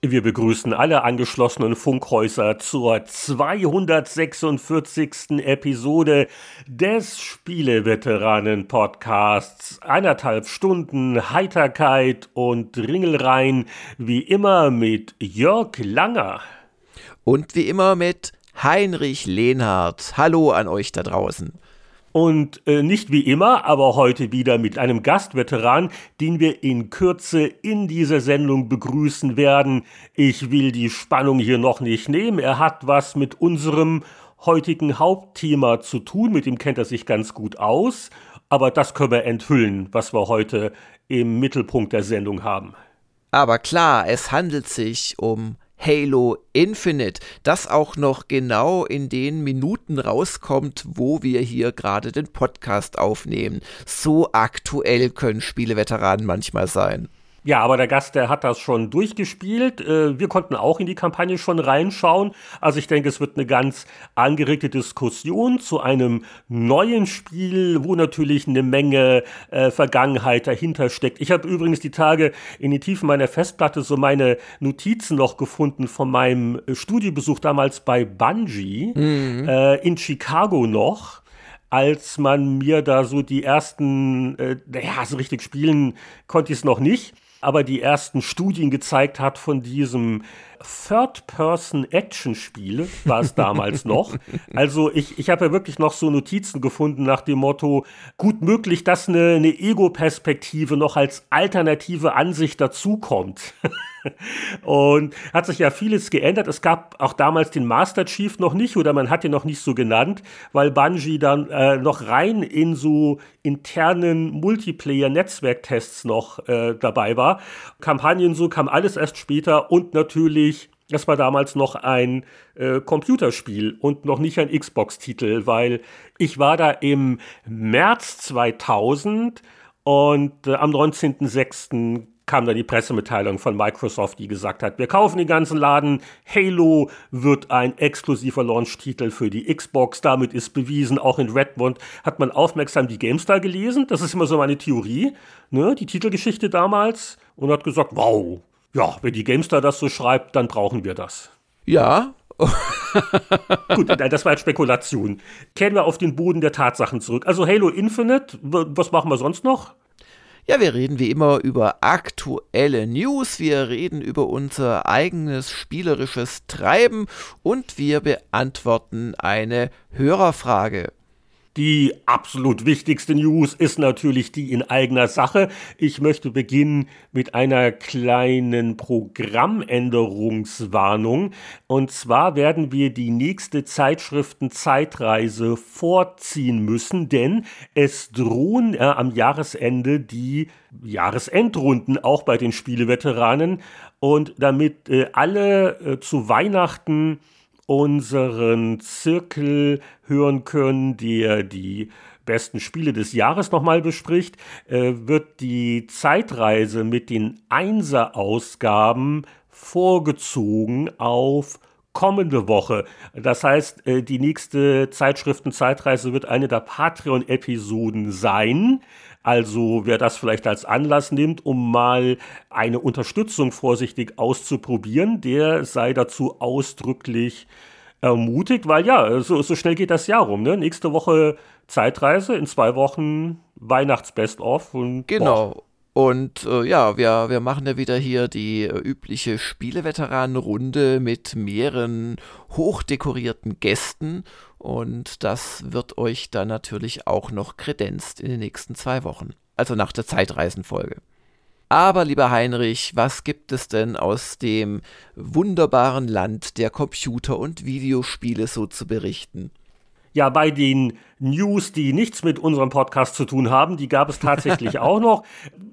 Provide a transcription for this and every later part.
Wir begrüßen alle angeschlossenen Funkhäuser zur 246. Episode des Spieleveteranen-Podcasts. Eineinhalb Stunden Heiterkeit und Ringelrein, wie immer mit Jörg Langer. Und wie immer mit Heinrich Lehnhardt. Hallo an euch da draußen. Und äh, nicht wie immer, aber heute wieder mit einem Gastveteran, den wir in Kürze in dieser Sendung begrüßen werden. Ich will die Spannung hier noch nicht nehmen. Er hat was mit unserem heutigen Hauptthema zu tun. Mit dem kennt er sich ganz gut aus. Aber das können wir enthüllen, was wir heute im Mittelpunkt der Sendung haben. Aber klar, es handelt sich um Halo Infinite, das auch noch genau in den Minuten rauskommt, wo wir hier gerade den Podcast aufnehmen. So aktuell können Spieleveteranen manchmal sein. Ja, aber der Gast, der hat das schon durchgespielt. Äh, wir konnten auch in die Kampagne schon reinschauen. Also ich denke, es wird eine ganz angeregte Diskussion zu einem neuen Spiel, wo natürlich eine Menge äh, Vergangenheit dahinter steckt. Ich habe übrigens die Tage in die Tiefen meiner Festplatte so meine Notizen noch gefunden von meinem Studiebesuch damals bei Bungie mhm. äh, in Chicago noch als man mir da so die ersten, äh, naja, so richtig spielen konnte ich es noch nicht aber die ersten Studien gezeigt hat von diesem Third-Person-Action-Spiel, war es damals noch. Also ich, ich habe ja wirklich noch so Notizen gefunden nach dem Motto, gut möglich, dass eine, eine Ego-Perspektive noch als alternative Ansicht dazukommt. Und hat sich ja vieles geändert. Es gab auch damals den Master Chief noch nicht oder man hat ihn noch nicht so genannt, weil Bungie dann äh, noch rein in so internen Multiplayer-Netzwerktests noch äh, dabei war. Kampagnen so kam alles erst später und natürlich das war damals noch ein äh, Computerspiel und noch nicht ein Xbox-Titel, weil ich war da im März 2000 und äh, am 19.06 kam dann die Pressemitteilung von Microsoft, die gesagt hat, wir kaufen den ganzen Laden, Halo wird ein exklusiver Launch-Titel für die Xbox, damit ist bewiesen, auch in Redmond hat man aufmerksam die GameStar gelesen, das ist immer so meine Theorie, ne, die Titelgeschichte damals, und hat gesagt, wow, ja, wenn die GameStar das so schreibt, dann brauchen wir das. Ja, Gut, das war jetzt Spekulation. Kehren wir auf den Boden der Tatsachen zurück. Also Halo Infinite, was machen wir sonst noch? Ja, wir reden wie immer über aktuelle News, wir reden über unser eigenes spielerisches Treiben und wir beantworten eine Hörerfrage. Die absolut wichtigste News ist natürlich die in eigener Sache. Ich möchte beginnen mit einer kleinen Programmänderungswarnung. Und zwar werden wir die nächste Zeitschriften-Zeitreise vorziehen müssen, denn es drohen äh, am Jahresende die Jahresendrunden auch bei den Spieleveteranen. Und damit äh, alle äh, zu Weihnachten unseren Zirkel hören können, der die besten Spiele des Jahres nochmal bespricht, äh, wird die Zeitreise mit den Einser-Ausgaben vorgezogen auf kommende Woche. Das heißt, äh, die nächste Zeitschriften-Zeitreise wird eine der Patreon-Episoden sein. Also wer das vielleicht als Anlass nimmt, um mal eine Unterstützung vorsichtig auszuprobieren, der sei dazu ausdrücklich ermutigt, weil ja, so, so schnell geht das Jahr rum. Ne? Nächste Woche Zeitreise, in zwei Wochen Weihnachts-Best-of. Genau. Boah. Und äh, ja, wir, wir machen ja wieder hier die äh, übliche Spieleveteranenrunde mit mehreren hochdekorierten Gästen. Und das wird euch dann natürlich auch noch kredenzt in den nächsten zwei Wochen. Also nach der Zeitreisenfolge. Aber lieber Heinrich, was gibt es denn aus dem wunderbaren Land der Computer- und Videospiele so zu berichten? Ja, bei den News, die nichts mit unserem Podcast zu tun haben, die gab es tatsächlich auch noch,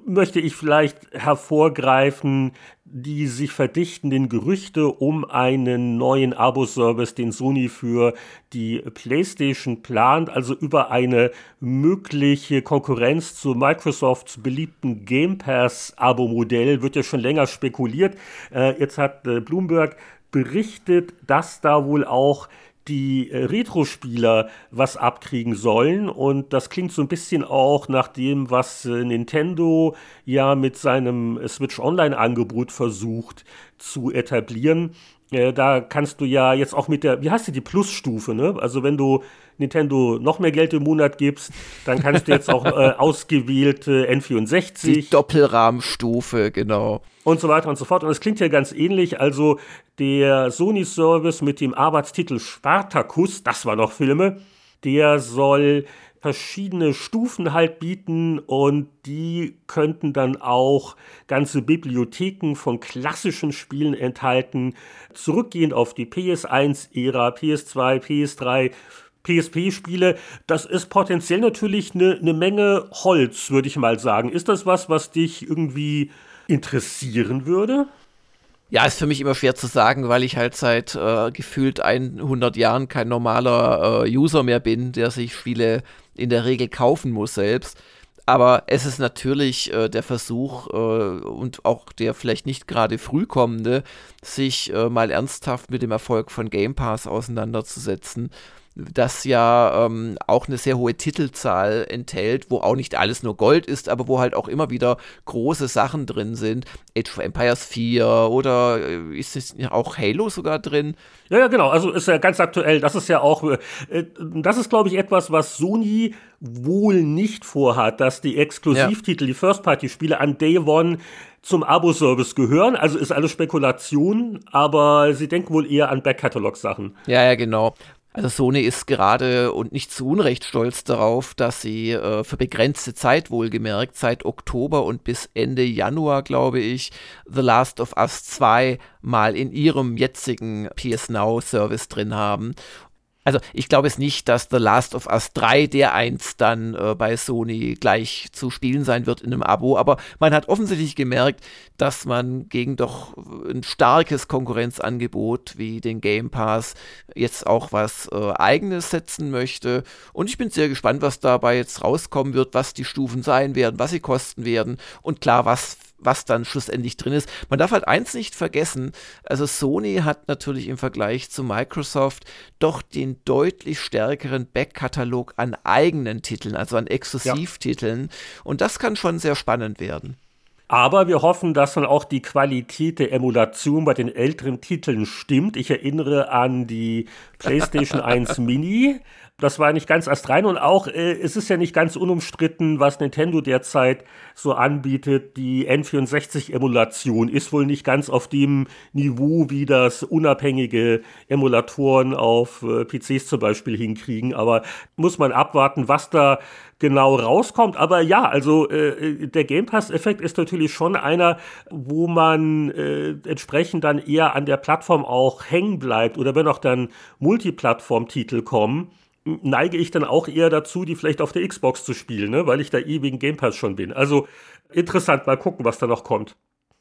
möchte ich vielleicht hervorgreifen, die sich verdichtenden Gerüchte um einen neuen Abo-Service, den Sony für die PlayStation plant, also über eine mögliche Konkurrenz zu Microsofts beliebten Game Pass-Abo-Modell, wird ja schon länger spekuliert. Äh, jetzt hat äh, Bloomberg berichtet, dass da wohl auch die äh, Retro-Spieler was abkriegen sollen. Und das klingt so ein bisschen auch nach dem, was äh, Nintendo ja mit seinem Switch Online-Angebot versucht zu etablieren. Äh, da kannst du ja jetzt auch mit der, wie heißt die, die Plus-Stufe, ne? Also wenn du Nintendo noch mehr Geld im Monat gibst, dann kannst du jetzt auch äh, ausgewählte N64. Die Doppelrahmstufe, genau. Und so weiter und so fort. Und es klingt ja ganz ähnlich. Also der Sony-Service mit dem Arbeitstitel Spartacus, das war noch Filme, der soll verschiedene Stufen halt bieten und die könnten dann auch ganze Bibliotheken von klassischen Spielen enthalten, zurückgehend auf die PS1-Ära, PS2, PS3, PSP-Spiele, das ist potenziell natürlich eine ne Menge Holz, würde ich mal sagen. Ist das was, was dich irgendwie interessieren würde? Ja, ist für mich immer schwer zu sagen, weil ich halt seit äh, gefühlt 100 Jahren kein normaler äh, User mehr bin, der sich Spiele in der Regel kaufen muss selbst. Aber es ist natürlich äh, der Versuch äh, und auch der vielleicht nicht gerade früh kommende, sich äh, mal ernsthaft mit dem Erfolg von Game Pass auseinanderzusetzen das ja ähm, auch eine sehr hohe Titelzahl enthält, wo auch nicht alles nur Gold ist, aber wo halt auch immer wieder große Sachen drin sind. Age of Empires 4 oder äh, ist es auch Halo sogar drin? Ja, ja, genau. Also ist ja ganz aktuell. Das ist ja auch, äh, das ist, glaube ich, etwas, was Sony wohl nicht vorhat, dass die Exklusivtitel, ja. die First-Party-Spiele an Day One zum Abo-Service gehören. Also ist alles Spekulation, aber sie denken wohl eher an Back-Catalog-Sachen. Ja, ja, genau. Also Sony ist gerade und nicht zu Unrecht stolz darauf, dass sie äh, für begrenzte Zeit wohlgemerkt, seit Oktober und bis Ende Januar, glaube ich, The Last of Us 2 mal in ihrem jetzigen PS Now Service drin haben. Also ich glaube es nicht, dass The Last of Us 3 der eins dann äh, bei Sony gleich zu spielen sein wird in einem Abo, aber man hat offensichtlich gemerkt, dass man gegen doch ein starkes Konkurrenzangebot wie den Game Pass jetzt auch was äh, eigenes setzen möchte. Und ich bin sehr gespannt, was dabei jetzt rauskommen wird, was die Stufen sein werden, was sie kosten werden. Und klar, was was dann schlussendlich drin ist. Man darf halt eins nicht vergessen, also Sony hat natürlich im Vergleich zu Microsoft doch den deutlich stärkeren Backkatalog an eigenen Titeln, also an Exklusivtiteln ja. und das kann schon sehr spannend werden. Aber wir hoffen, dass dann auch die Qualität der Emulation bei den älteren Titeln stimmt. Ich erinnere an die PlayStation 1 Mini, das war nicht ganz astrein und auch äh, es ist ja nicht ganz unumstritten, was Nintendo derzeit so anbietet. Die N64-Emulation ist wohl nicht ganz auf dem Niveau, wie das unabhängige Emulatoren auf äh, PCs zum Beispiel hinkriegen. Aber muss man abwarten, was da genau rauskommt. Aber ja, also äh, der Game Pass-Effekt ist natürlich schon einer, wo man äh, entsprechend dann eher an der Plattform auch hängen bleibt oder wenn auch dann Multiplattform-Titel kommen neige ich dann auch eher dazu, die vielleicht auf der Xbox zu spielen, ne? weil ich da eh wegen Game Pass schon bin. Also interessant, mal gucken, was da noch kommt.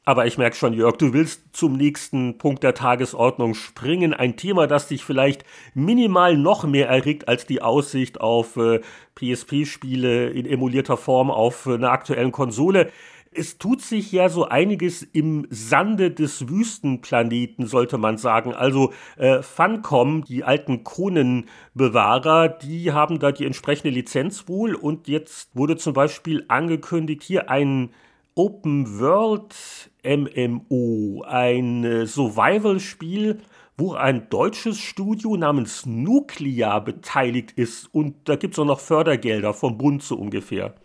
Aber ich merke schon, Jörg, du willst zum nächsten Punkt der Tagesordnung springen. Ein Thema, das dich vielleicht minimal noch mehr erregt als die Aussicht auf äh, PSP-Spiele in emulierter Form auf äh, einer aktuellen Konsole es tut sich ja so einiges im Sande des Wüstenplaneten, sollte man sagen. Also äh, Funcom, die alten Kronenbewahrer, die haben da die entsprechende Lizenz wohl und jetzt wurde zum Beispiel angekündigt, hier ein Open World MMO, ein äh, Survival-Spiel, wo ein deutsches Studio namens Nuclear beteiligt ist und da gibt es auch noch Fördergelder vom Bund so ungefähr.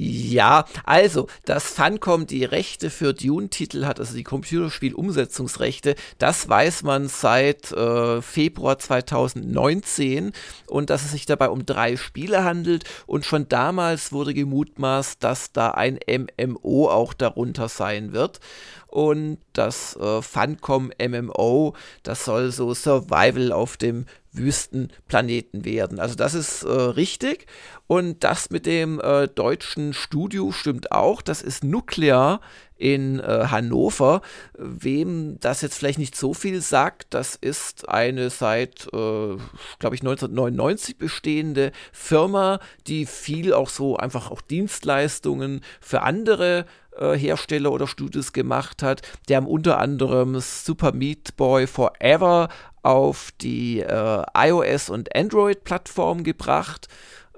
Ja, also, dass Funcom die Rechte für Dune-Titel hat, also die Computerspiel-Umsetzungsrechte, das weiß man seit äh, Februar 2019 und dass es sich dabei um drei Spiele handelt und schon damals wurde gemutmaßt, dass da ein MMO auch darunter sein wird und das äh, Funcom MMO, das soll so Survival auf dem Wüstenplaneten werden. Also das ist äh, richtig. Und das mit dem äh, deutschen Studio stimmt auch. Das ist Nuclear in äh, Hannover. Wem das jetzt vielleicht nicht so viel sagt, das ist eine seit, äh, glaube ich, 1999 bestehende Firma, die viel auch so einfach auch Dienstleistungen für andere äh, Hersteller oder Studios gemacht hat. Die haben unter anderem Super Meat Boy Forever auf die äh, iOS und Android-Plattform gebracht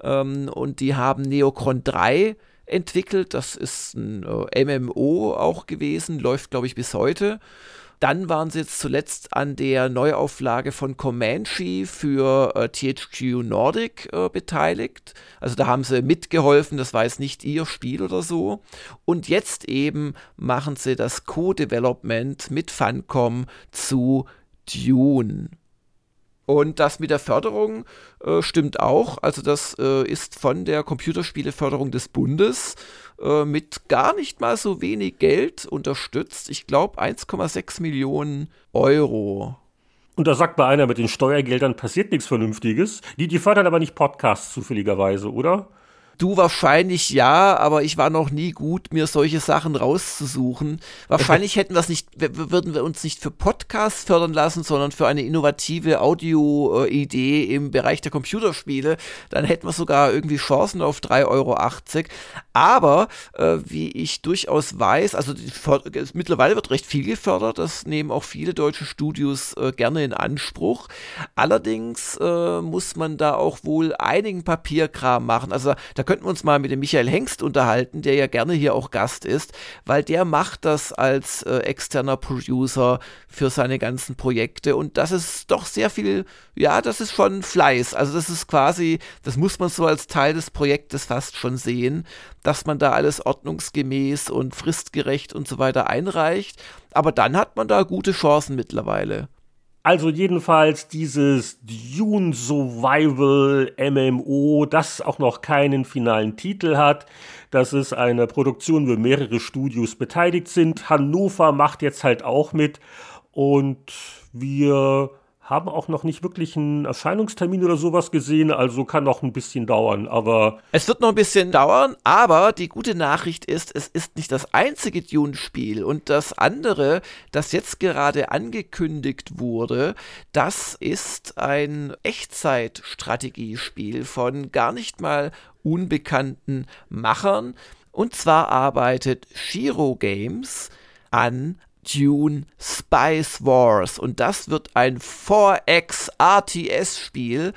ähm, und die haben Neocron 3 entwickelt. Das ist ein äh, MMO auch gewesen, läuft glaube ich bis heute. Dann waren sie jetzt zuletzt an der Neuauflage von Comanche für äh, THQ Nordic äh, beteiligt. Also da haben sie mitgeholfen, das war jetzt nicht ihr Spiel oder so. Und jetzt eben machen sie das Co-Development mit Funcom zu Dune. Und das mit der Förderung äh, stimmt auch. Also das äh, ist von der Computerspieleförderung des Bundes äh, mit gar nicht mal so wenig Geld unterstützt. Ich glaube 1,6 Millionen Euro. Und da sagt bei einer, mit den Steuergeldern passiert nichts Vernünftiges. Die, die fördern aber nicht Podcasts zufälligerweise, oder? Du wahrscheinlich ja, aber ich war noch nie gut, mir solche Sachen rauszusuchen. Wahrscheinlich hätten wir es nicht, würden wir uns nicht für Podcasts fördern lassen, sondern für eine innovative Audio-Idee im Bereich der Computerspiele. Dann hätten wir sogar irgendwie Chancen auf 3,80 Euro. Aber äh, wie ich durchaus weiß, also die, mittlerweile wird recht viel gefördert, das nehmen auch viele deutsche Studios äh, gerne in Anspruch. Allerdings äh, muss man da auch wohl einigen Papierkram machen. Also da könnten wir uns mal mit dem Michael Hengst unterhalten, der ja gerne hier auch Gast ist, weil der macht das als äh, externer Producer für seine ganzen Projekte und das ist doch sehr viel, ja, das ist schon Fleiß. Also das ist quasi, das muss man so als Teil des Projektes fast schon sehen, dass man da alles ordnungsgemäß und fristgerecht und so weiter einreicht. Aber dann hat man da gute Chancen mittlerweile. Also jedenfalls dieses Dune Survival MMO, das auch noch keinen finalen Titel hat. Das ist eine Produktion, wo mehrere Studios beteiligt sind. Hannover macht jetzt halt auch mit. Und wir haben auch noch nicht wirklich einen Erscheinungstermin oder sowas gesehen, also kann noch ein bisschen dauern, aber. Es wird noch ein bisschen dauern, aber die gute Nachricht ist, es ist nicht das einzige Dune-Spiel und das andere, das jetzt gerade angekündigt wurde, das ist ein Echtzeitstrategiespiel von gar nicht mal unbekannten Machern. Und zwar arbeitet Shiro Games an Dune Spice Wars. Und das wird ein 4X RTS-Spiel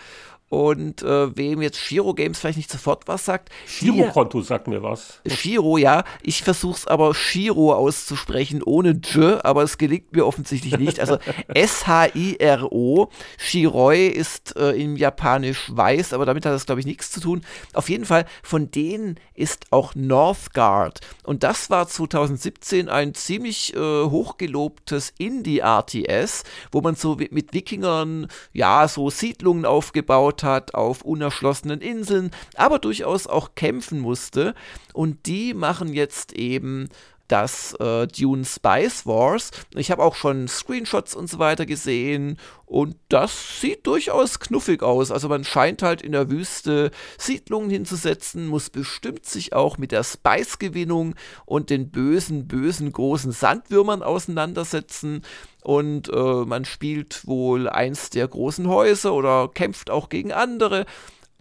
und äh, wem jetzt Shiro Games vielleicht nicht sofort was sagt. Shiro-Konto sagt mir was. Shiro, ja. Ich versuche es aber Shiro auszusprechen ohne J, aber es gelingt mir offensichtlich nicht. Also S-H-I-R-O. Shiroi ist äh, im Japanisch weiß, aber damit hat das, glaube ich, nichts zu tun. Auf jeden Fall, von denen ist auch Northgard. Und das war 2017 ein ziemlich äh, hochgelobtes Indie-RTS, wo man so mit Wikingern, ja, so Siedlungen aufgebaut hat auf unerschlossenen Inseln, aber durchaus auch kämpfen musste. Und die machen jetzt eben das äh, Dune Spice Wars. Ich habe auch schon Screenshots und so weiter gesehen und das sieht durchaus knuffig aus. Also man scheint halt in der Wüste Siedlungen hinzusetzen, muss bestimmt sich auch mit der Spice-Gewinnung und den bösen, bösen großen Sandwürmern auseinandersetzen. Und äh, man spielt wohl eins der großen Häuser oder kämpft auch gegen andere.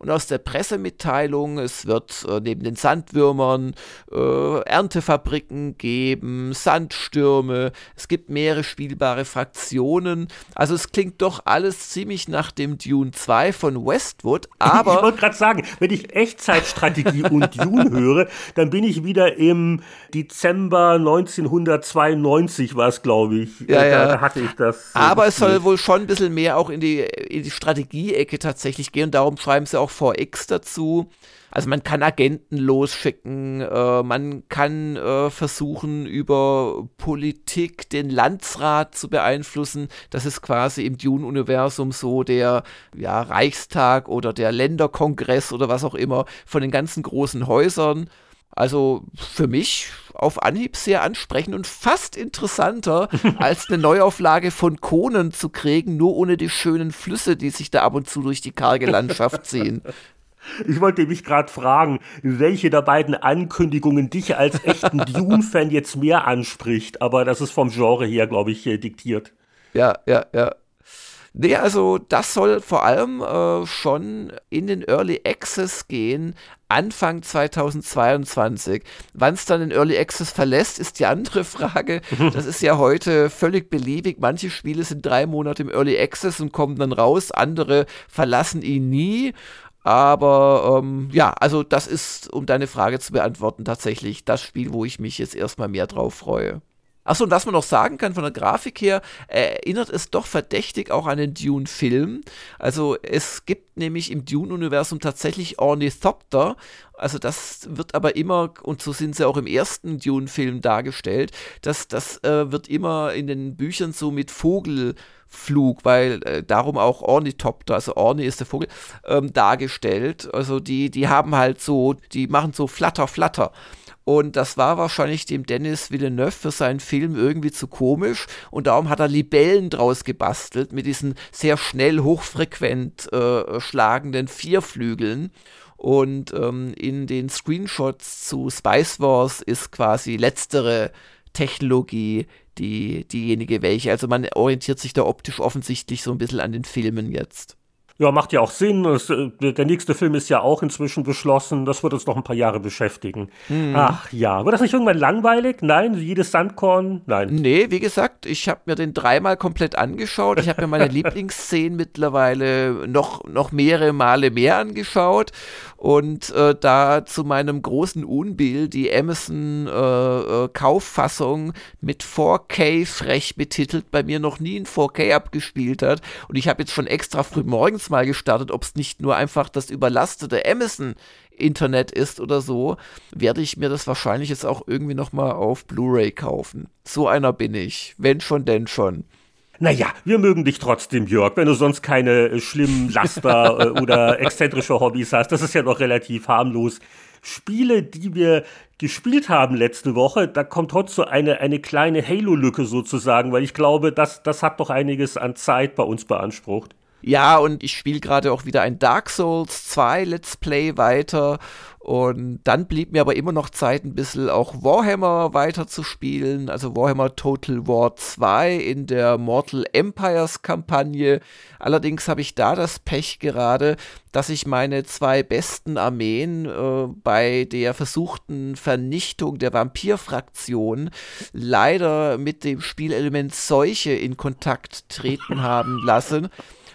Und aus der Pressemitteilung, es wird äh, neben den Sandwürmern äh, Erntefabriken geben, Sandstürme, es gibt mehrere spielbare Fraktionen. Also es klingt doch alles ziemlich nach dem Dune 2 von Westwood, aber... Ich wollte gerade sagen, wenn ich Echtzeitstrategie und Dune höre, dann bin ich wieder im Dezember 1992 war es, glaube ich. Ja, da, ja. da hatte ich das. aber es soll wohl schon ein bisschen mehr auch in die, in die Strategie-Ecke tatsächlich gehen. Darum schreiben sie auch 4X dazu. Also man kann Agenten losschicken, äh, man kann äh, versuchen, über Politik den Landsrat zu beeinflussen. Das ist quasi im Dune-Universum so der ja, Reichstag oder der Länderkongress oder was auch immer von den ganzen großen Häusern. Also für mich auf Anhieb sehr ansprechend und fast interessanter, als eine Neuauflage von Conan zu kriegen, nur ohne die schönen Flüsse, die sich da ab und zu durch die karge Landschaft ziehen. Ich wollte mich gerade fragen, welche der beiden Ankündigungen dich als echten Dune-Fan jetzt mehr anspricht, aber das ist vom Genre her, glaube ich, diktiert. Ja, ja, ja. Nee, also das soll vor allem äh, schon in den Early Access gehen, Anfang 2022. Wann es dann in Early Access verlässt, ist die andere Frage. Das ist ja heute völlig beliebig. Manche Spiele sind drei Monate im Early Access und kommen dann raus, andere verlassen ihn nie. Aber ähm, ja, also das ist, um deine Frage zu beantworten, tatsächlich das Spiel, wo ich mich jetzt erstmal mehr drauf freue. Achso, und was man noch sagen kann von der Grafik her, erinnert es doch verdächtig auch an den Dune-Film. Also es gibt nämlich im Dune-Universum tatsächlich Ornithopter. Also das wird aber immer, und so sind sie auch im ersten Dune-Film dargestellt, das, das äh, wird immer in den Büchern so mit Vogelflug, weil äh, darum auch Ornithopter, also Orni ist der Vogel, ähm, dargestellt. Also die, die haben halt so, die machen so Flatter, Flatter. Und das war wahrscheinlich dem Dennis Villeneuve für seinen Film irgendwie zu komisch. Und darum hat er Libellen draus gebastelt mit diesen sehr schnell hochfrequent äh, schlagenden Vierflügeln. Und ähm, in den Screenshots zu Spice Wars ist quasi letztere Technologie die, diejenige welche. Also man orientiert sich da optisch offensichtlich so ein bisschen an den Filmen jetzt. Ja, macht ja auch Sinn. Das, äh, der nächste Film ist ja auch inzwischen beschlossen. Das wird uns noch ein paar Jahre beschäftigen. Mhm. Ach ja, wird das nicht irgendwann langweilig? Nein, jedes Sandkorn? Nein. Nee, wie gesagt, ich habe mir den dreimal komplett angeschaut. Ich habe mir meine Lieblingsszenen mittlerweile noch, noch mehrere Male mehr angeschaut. Und äh, da zu meinem großen Unbill die Amazon äh, äh, Kauffassung mit 4K frech betitelt bei mir noch nie in 4K abgespielt hat. Und ich habe jetzt schon extra früh morgens mal gestartet, ob es nicht nur einfach das überlastete Amazon Internet ist oder so, werde ich mir das wahrscheinlich jetzt auch irgendwie nochmal auf Blu-ray kaufen. So einer bin ich. Wenn schon, denn schon. Naja, wir mögen dich trotzdem, Jörg, wenn du sonst keine äh, schlimmen Laster äh, oder exzentrische Hobbys hast. Das ist ja noch relativ harmlos. Spiele, die wir gespielt haben letzte Woche, da kommt heute so eine, eine kleine Halo-Lücke sozusagen, weil ich glaube, das, das hat doch einiges an Zeit bei uns beansprucht. Ja, und ich spiele gerade auch wieder ein Dark Souls 2 Let's Play weiter. Und dann blieb mir aber immer noch Zeit, ein bisschen auch Warhammer weiter zu spielen. Also Warhammer Total War 2 in der Mortal Empires Kampagne. Allerdings habe ich da das Pech gerade, dass ich meine zwei besten Armeen äh, bei der versuchten Vernichtung der Vampir-Fraktion leider mit dem Spielelement Seuche in Kontakt treten haben lassen.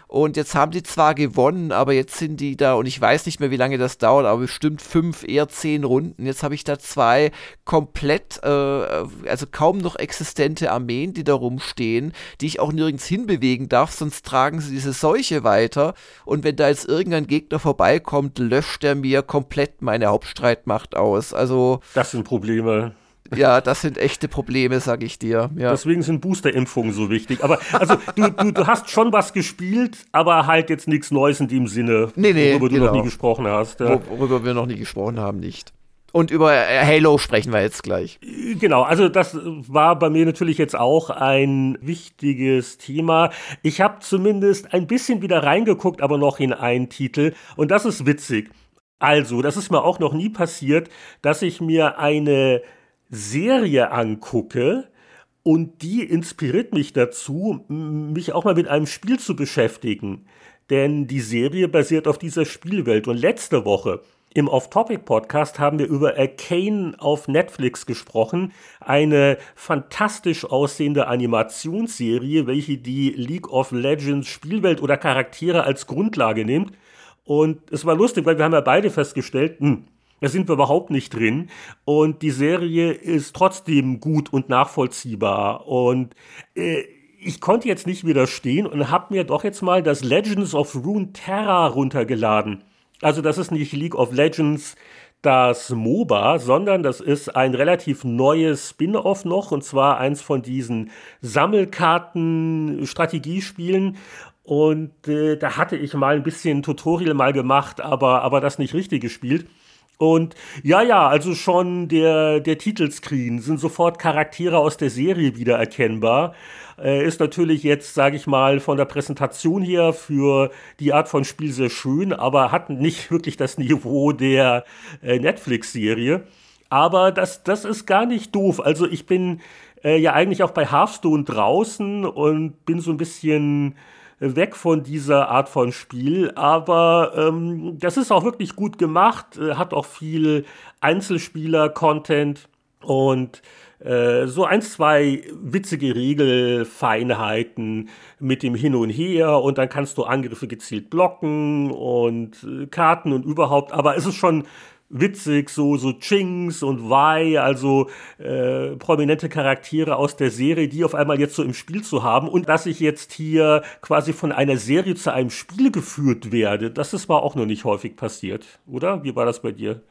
Und jetzt haben die zwar gewonnen, aber jetzt sind die da, und ich weiß nicht mehr, wie lange das dauert, aber bestimmt fünf, eher zehn Runden. Jetzt habe ich da zwei komplett, äh, also kaum noch existente Armeen, die da rumstehen, die ich auch nirgends hinbewegen darf, sonst tragen sie diese Seuche weiter. Und wenn da jetzt irgendein Gegner vorbeikommt, löscht er mir komplett meine Hauptstreitmacht aus. Also. Das sind Probleme ja, das sind echte Probleme, sag ich dir. Ja. Deswegen sind Boosterimpfungen so wichtig. Aber also du, du, du hast schon was gespielt, aber halt jetzt nichts Neues in dem Sinne, nee, nee, worüber genau. du noch nie gesprochen hast. Ja. Worüber wir noch nie gesprochen haben, nicht. Und über äh, Halo sprechen wir jetzt gleich. Genau, also das war bei mir natürlich jetzt auch ein wichtiges Thema. Ich habe zumindest ein bisschen wieder reingeguckt, aber noch in einen Titel. Und das ist witzig. Also, das ist mir auch noch nie passiert, dass ich mir eine Serie angucke, und die inspiriert mich dazu, mich auch mal mit einem Spiel zu beschäftigen. Denn die Serie basiert auf dieser Spielwelt. Und letzte Woche im Off-Topic-Podcast haben wir über Arcane auf Netflix gesprochen. Eine fantastisch aussehende Animationsserie, welche die League of Legends Spielwelt oder Charaktere als Grundlage nimmt. Und es war lustig, weil wir haben ja beide festgestellt, hm, da sind wir überhaupt nicht drin. Und die Serie ist trotzdem gut und nachvollziehbar. Und äh, ich konnte jetzt nicht widerstehen und habe mir doch jetzt mal das Legends of Runeterra runtergeladen. Also das ist nicht League of Legends, das MOBA, sondern das ist ein relativ neues Spin-off noch, und zwar eins von diesen Sammelkarten-Strategiespielen. Und äh, da hatte ich mal ein bisschen Tutorial mal gemacht, aber, aber das nicht richtig gespielt. Und ja, ja, also schon der, der Titelscreen sind sofort Charaktere aus der Serie wiedererkennbar. Äh, ist natürlich jetzt, sage ich mal, von der Präsentation her für die Art von Spiel sehr schön, aber hat nicht wirklich das Niveau der äh, Netflix-Serie. Aber das, das ist gar nicht doof. Also ich bin äh, ja eigentlich auch bei Hearthstone draußen und bin so ein bisschen weg von dieser Art von Spiel, aber ähm, das ist auch wirklich gut gemacht, äh, hat auch viel Einzelspieler-Content und äh, so ein, zwei witzige Regelfeinheiten mit dem Hin und Her und dann kannst du Angriffe gezielt blocken und äh, Karten und überhaupt, aber es ist schon witzig, so, so Chings und Wai, also äh, prominente Charaktere aus der Serie, die auf einmal jetzt so im Spiel zu haben und dass ich jetzt hier quasi von einer Serie zu einem Spiel geführt werde, das ist mal auch noch nicht häufig passiert, oder? Wie war das bei dir?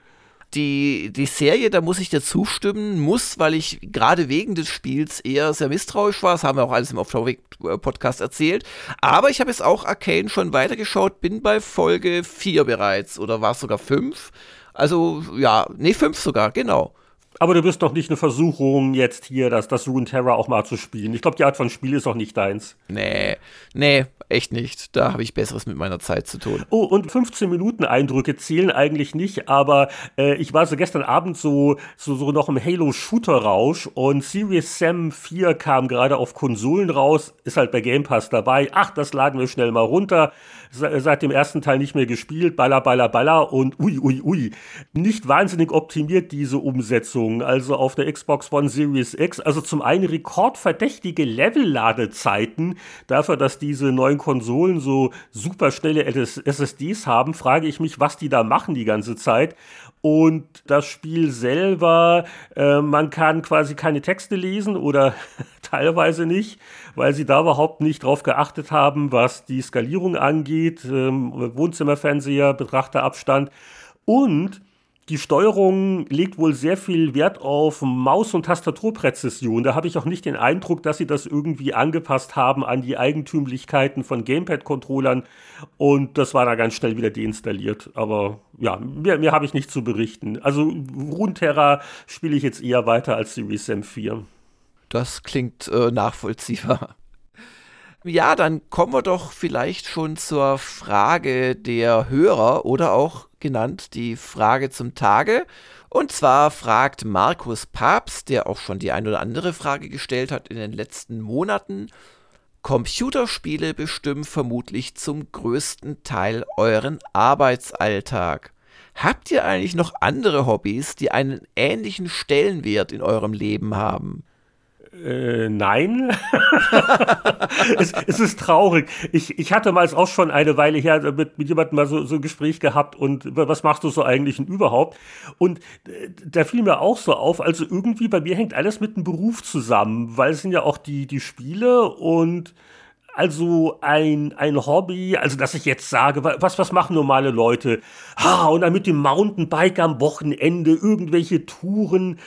Die, die Serie, da muss ich dir zustimmen, muss, weil ich gerade wegen des Spiels eher sehr misstrauisch war. Das haben wir auch alles im Off-Topic-Podcast erzählt. Aber ich habe jetzt auch Arcane schon weitergeschaut, bin bei Folge 4 bereits oder war es sogar 5. Also ja, nee, 5 sogar, genau. Aber du bist doch nicht eine Versuchung, jetzt hier das, das Rune Terror auch mal zu spielen. Ich glaube, die Art von Spiel ist auch nicht deins. Nee, nee, echt nicht. Da habe ich Besseres mit meiner Zeit zu tun. Oh, und 15 Minuten Eindrücke zählen eigentlich nicht, aber äh, ich war so gestern Abend so, so, so noch im Halo-Shooter-Rausch und Serious Sam 4 kam gerade auf Konsolen raus, ist halt bei Game Pass dabei. Ach, das laden wir schnell mal runter. Seit dem ersten Teil nicht mehr gespielt, baller, baller, baller und ui, ui, ui. Nicht wahnsinnig optimiert diese Umsetzung Leistungen, also auf der Xbox One Series X. Also zum einen rekordverdächtige Levellladezeiten. Dafür, dass diese neuen Konsolen so super schnelle SSDs haben, frage ich mich, was die da machen die ganze Zeit. Und das Spiel selber, äh, man kann quasi keine Texte lesen oder teilweise nicht, weil sie da überhaupt nicht drauf geachtet haben, was die Skalierung angeht, ähm, Wohnzimmerfernseher, Betrachterabstand. Und die Steuerung legt wohl sehr viel Wert auf Maus- und Tastaturpräzision. Da habe ich auch nicht den Eindruck, dass sie das irgendwie angepasst haben an die Eigentümlichkeiten von Gamepad-Controllern. Und das war da ganz schnell wieder deinstalliert. Aber ja, mehr, mehr habe ich nicht zu berichten. Also Runeterra spiele ich jetzt eher weiter als Series Sam 4. Das klingt äh, nachvollziehbar. Ja, dann kommen wir doch vielleicht schon zur Frage der Hörer oder auch genannt die Frage zum Tage. Und zwar fragt Markus Papst, der auch schon die ein oder andere Frage gestellt hat in den letzten Monaten, Computerspiele bestimmen vermutlich zum größten Teil euren Arbeitsalltag. Habt ihr eigentlich noch andere Hobbys, die einen ähnlichen Stellenwert in eurem Leben haben? Äh, nein. es, es, ist traurig. Ich, ich hatte mal auch schon eine Weile her mit, mit jemandem mal so, so ein Gespräch gehabt und was machst du so eigentlich überhaupt? Und äh, da fiel mir auch so auf, also irgendwie bei mir hängt alles mit dem Beruf zusammen, weil es sind ja auch die, die Spiele und also ein, ein Hobby, also dass ich jetzt sage, was, was machen normale Leute? Ha, und dann mit dem Mountainbike am Wochenende irgendwelche Touren.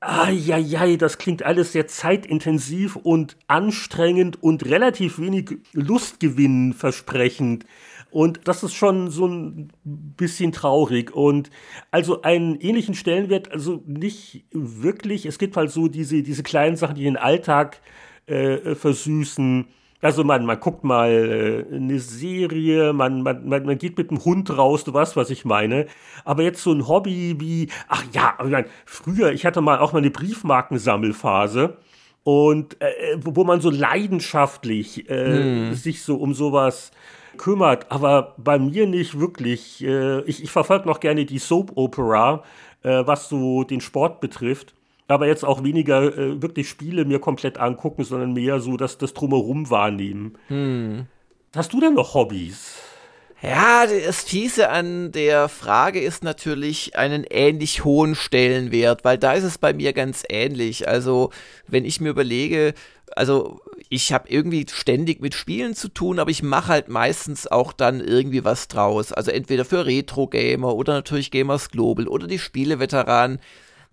Eieiei, das klingt alles sehr zeitintensiv und anstrengend und relativ wenig Lustgewinn versprechend. Und das ist schon so ein bisschen traurig. Und also einen ähnlichen Stellenwert, also nicht wirklich. Es gibt halt so diese, diese kleinen Sachen, die den Alltag äh, versüßen. Also man, man guckt mal äh, eine Serie, man, man, man, man geht mit dem Hund raus, du weißt, was ich meine. Aber jetzt so ein Hobby wie, ach ja, ich mein, früher, ich hatte mal auch mal eine Briefmarkensammelphase und äh, wo man so leidenschaftlich äh, hm. sich so um sowas kümmert, aber bei mir nicht wirklich. Äh, ich ich verfolge noch gerne die Soap Opera, äh, was so den Sport betrifft aber jetzt auch weniger äh, wirklich Spiele mir komplett angucken, sondern mehr so das, das Drumherum wahrnehmen. Hm. Hast du denn noch Hobbys? Ja, das Fiese an der Frage ist natürlich einen ähnlich hohen Stellenwert, weil da ist es bei mir ganz ähnlich. Also, wenn ich mir überlege, also ich habe irgendwie ständig mit Spielen zu tun, aber ich mache halt meistens auch dann irgendwie was draus. Also entweder für Retro-Gamer oder natürlich Gamers Global oder die Spieleveteranen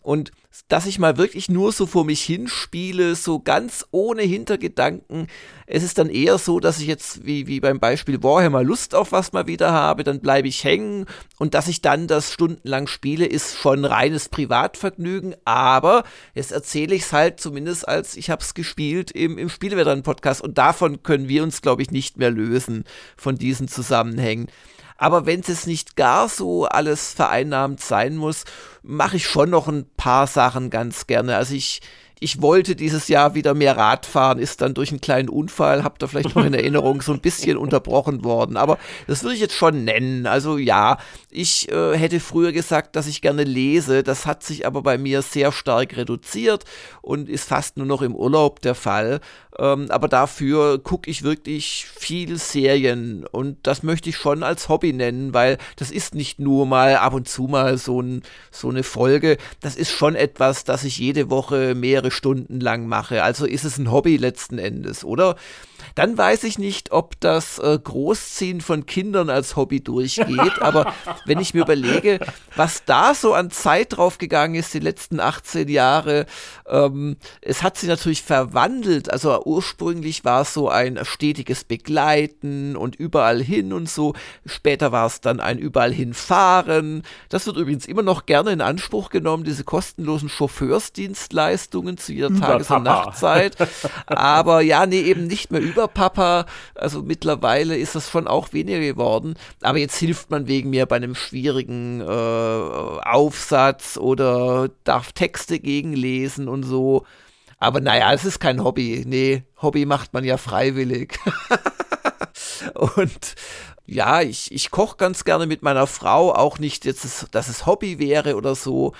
und dass ich mal wirklich nur so vor mich hinspiele, so ganz ohne Hintergedanken. Es ist dann eher so, dass ich jetzt, wie, wie beim Beispiel Warhammer, Lust auf was mal wieder habe, dann bleibe ich hängen und dass ich dann das stundenlang spiele, ist schon reines Privatvergnügen, aber jetzt erzähle ich es halt zumindest als ich habe es gespielt im, im Spieleveteran-Podcast und davon können wir uns, glaube ich, nicht mehr lösen, von diesen Zusammenhängen. Aber wenn es nicht gar so alles vereinnahmt sein muss, mache ich schon noch ein paar Sachen ganz gerne. Also ich, ich wollte dieses Jahr wieder mehr Rad fahren, ist dann durch einen kleinen Unfall, habt ihr vielleicht noch in Erinnerung, so ein bisschen unterbrochen worden. Aber das würde ich jetzt schon nennen. Also ja, ich äh, hätte früher gesagt, dass ich gerne lese. Das hat sich aber bei mir sehr stark reduziert und ist fast nur noch im Urlaub der Fall. Ähm, aber dafür gucke ich wirklich viel Serien und das möchte ich schon als Hobby nennen, weil das ist nicht nur mal ab und zu mal so, ein, so eine Folge. Das ist schon etwas, das ich jede Woche mehrere Stunden lang mache. Also ist es ein Hobby letzten Endes, oder? Dann weiß ich nicht, ob das äh, Großziehen von Kindern als Hobby durchgeht, aber wenn ich mir überlege, was da so an Zeit draufgegangen ist, die letzten 18 Jahre, ähm, es hat sich natürlich verwandelt. Also ursprünglich war es so ein stetiges Begleiten und überall hin und so. Später war es dann ein überall hinfahren. Das wird übrigens immer noch gerne in Anspruch genommen, diese kostenlosen Chauffeursdienstleistungen zu ihrer Tages- und Nachtzeit. Aber ja, nee, eben nicht mehr über Papa. Also mittlerweile ist das schon auch weniger geworden. Aber jetzt hilft man wegen mir bei einem schwierigen äh, Aufsatz oder darf Texte gegenlesen und so. Aber naja, es ist kein Hobby. Nee, Hobby macht man ja freiwillig. und ja, ich, ich koche ganz gerne mit meiner Frau, auch nicht jetzt, dass es Hobby wäre oder so.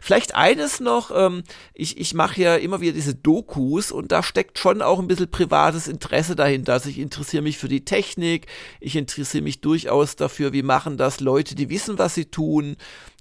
Vielleicht eines noch, ähm, ich, ich mache ja immer wieder diese Dokus und da steckt schon auch ein bisschen privates Interesse dahinter. Also ich interessiere mich für die Technik, ich interessiere mich durchaus dafür, wie machen das Leute, die wissen, was sie tun.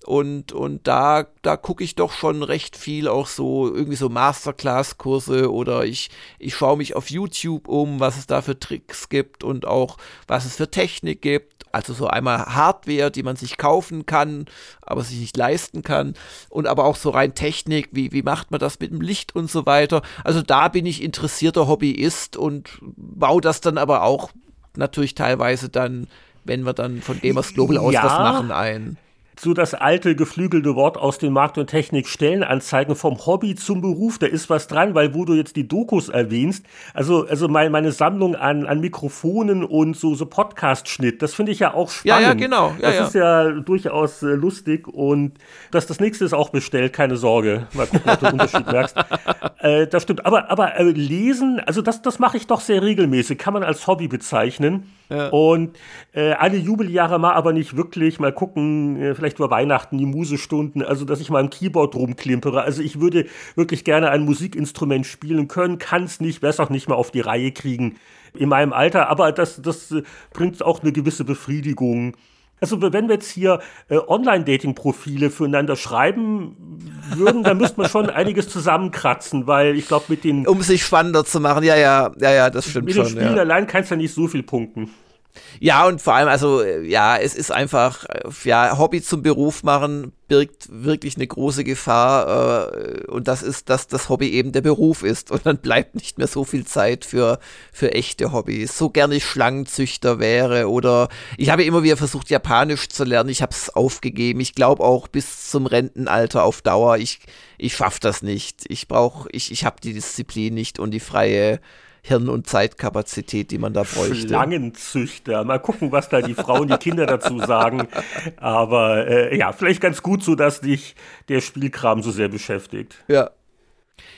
Und, und da, da gucke ich doch schon recht viel auch so, irgendwie so Masterclass-Kurse oder ich, ich schaue mich auf YouTube um, was es da für Tricks gibt und auch was es für Technik gibt. Also so einmal Hardware, die man sich kaufen kann, aber sich nicht leisten kann. Und aber auch so rein Technik, wie, wie macht man das mit dem Licht und so weiter. Also da bin ich interessierter Hobbyist und baue das dann aber auch natürlich teilweise dann, wenn wir dann von Gamers Global aus ja. was machen, ein so das alte geflügelte Wort aus den Markt- und Technik Stellenanzeigen vom Hobby zum Beruf, da ist was dran, weil wo du jetzt die Dokus erwähnst, also, also meine, meine Sammlung an, an Mikrofonen und so, so Podcast-Schnitt, das finde ich ja auch spannend. Ja, ja, genau. Ja, das ja. ist ja durchaus äh, lustig und das, das nächste ist auch bestellt, keine Sorge. Mal gucken, ob du den Unterschied merkst. Äh, das stimmt. Aber, aber äh, lesen, also das, das mache ich doch sehr regelmäßig, kann man als Hobby bezeichnen. Ja. Und äh, alle Jubeljahre mal aber nicht wirklich. Mal gucken, äh, vielleicht über Weihnachten die Musestunden, also dass ich mal am Keyboard rumklimpere. Also ich würde wirklich gerne ein Musikinstrument spielen können, kann es nicht, werde auch nicht mehr auf die Reihe kriegen in meinem Alter. Aber das, das äh, bringt auch eine gewisse Befriedigung. Also wenn wir jetzt hier äh, Online-Dating-Profile füreinander schreiben würden, dann müsste man schon einiges zusammenkratzen, weil ich glaube mit den... Um sich spannender zu machen, ja, ja, ja, ja, das stimmt mit schon. Mit den Spielen ja. allein kannst du ja nicht so viel punkten. Ja, und vor allem, also, ja, es ist einfach, ja, Hobby zum Beruf machen birgt wirklich eine große Gefahr. Äh, und das ist, dass das Hobby eben der Beruf ist. Und dann bleibt nicht mehr so viel Zeit für, für echte Hobbys. So gerne ich Schlangenzüchter wäre oder ich habe immer wieder versucht, Japanisch zu lernen. Ich habe es aufgegeben. Ich glaube auch bis zum Rentenalter auf Dauer. Ich, ich schaffe das nicht. Ich brauche, ich, ich habe die Disziplin nicht und die freie Hirn- und Zeitkapazität, die man da bräuchte. Schlangenzüchter. Mal gucken, was da die Frauen, die Kinder dazu sagen. Aber äh, ja, vielleicht ganz gut so, dass dich der Spielkram so sehr beschäftigt. Ja,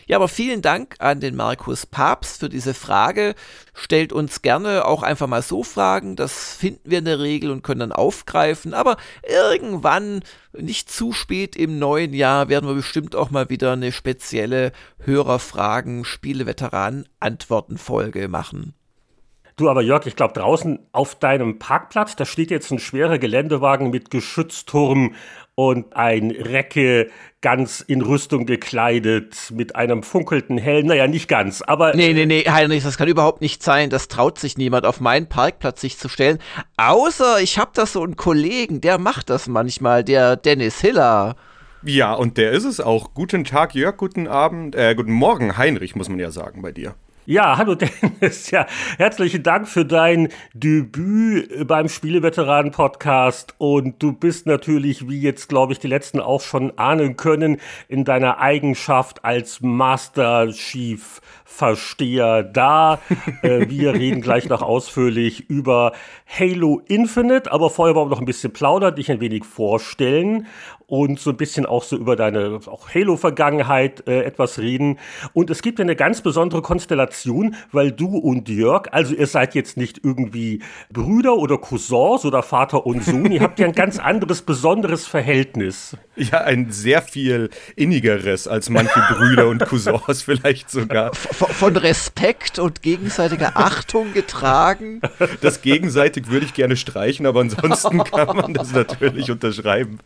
ja, aber vielen Dank an den Markus Papst für diese Frage. Stellt uns gerne auch einfach mal so Fragen. Das finden wir in der Regel und können dann aufgreifen. Aber irgendwann, nicht zu spät im neuen Jahr, werden wir bestimmt auch mal wieder eine spezielle Hörerfragen, Spieleveteranen Antworten Folge machen. Du, aber Jörg, ich glaube, draußen auf deinem Parkplatz, da steht jetzt ein schwerer Geländewagen mit Geschützturm und ein Recke ganz in Rüstung gekleidet mit einem funkelnden Helm. Naja, nicht ganz, aber. Nee, nee, nee, Heinrich, das kann überhaupt nicht sein. Das traut sich niemand, auf meinen Parkplatz sich zu stellen. Außer ich habe da so einen Kollegen, der macht das manchmal, der Dennis Hiller. Ja, und der ist es auch. Guten Tag, Jörg, guten Abend, äh, guten Morgen, Heinrich, muss man ja sagen bei dir. Ja, hallo Dennis. Ja, herzlichen Dank für dein Debüt beim Spieleveteranen-Podcast. Und du bist natürlich, wie jetzt, glaube ich, die letzten auch schon ahnen können, in deiner Eigenschaft als Master Chief Versteher da. äh, wir reden gleich noch ausführlich über Halo Infinite, aber vorher wollen wir noch ein bisschen plaudern, dich ein wenig vorstellen und so ein bisschen auch so über deine auch Halo-Vergangenheit äh, etwas reden. Und es gibt ja eine ganz besondere Konstellation, weil du und Jörg, also ihr seid jetzt nicht irgendwie Brüder oder Cousins oder Vater und Sohn, ihr habt ja ein ganz anderes, besonderes Verhältnis. Ja, ein sehr viel innigeres als manche Brüder und Cousins vielleicht sogar. Von Respekt und gegenseitiger Achtung getragen. Das gegenseitig würde ich gerne streichen, aber ansonsten kann man das natürlich unterschreiben.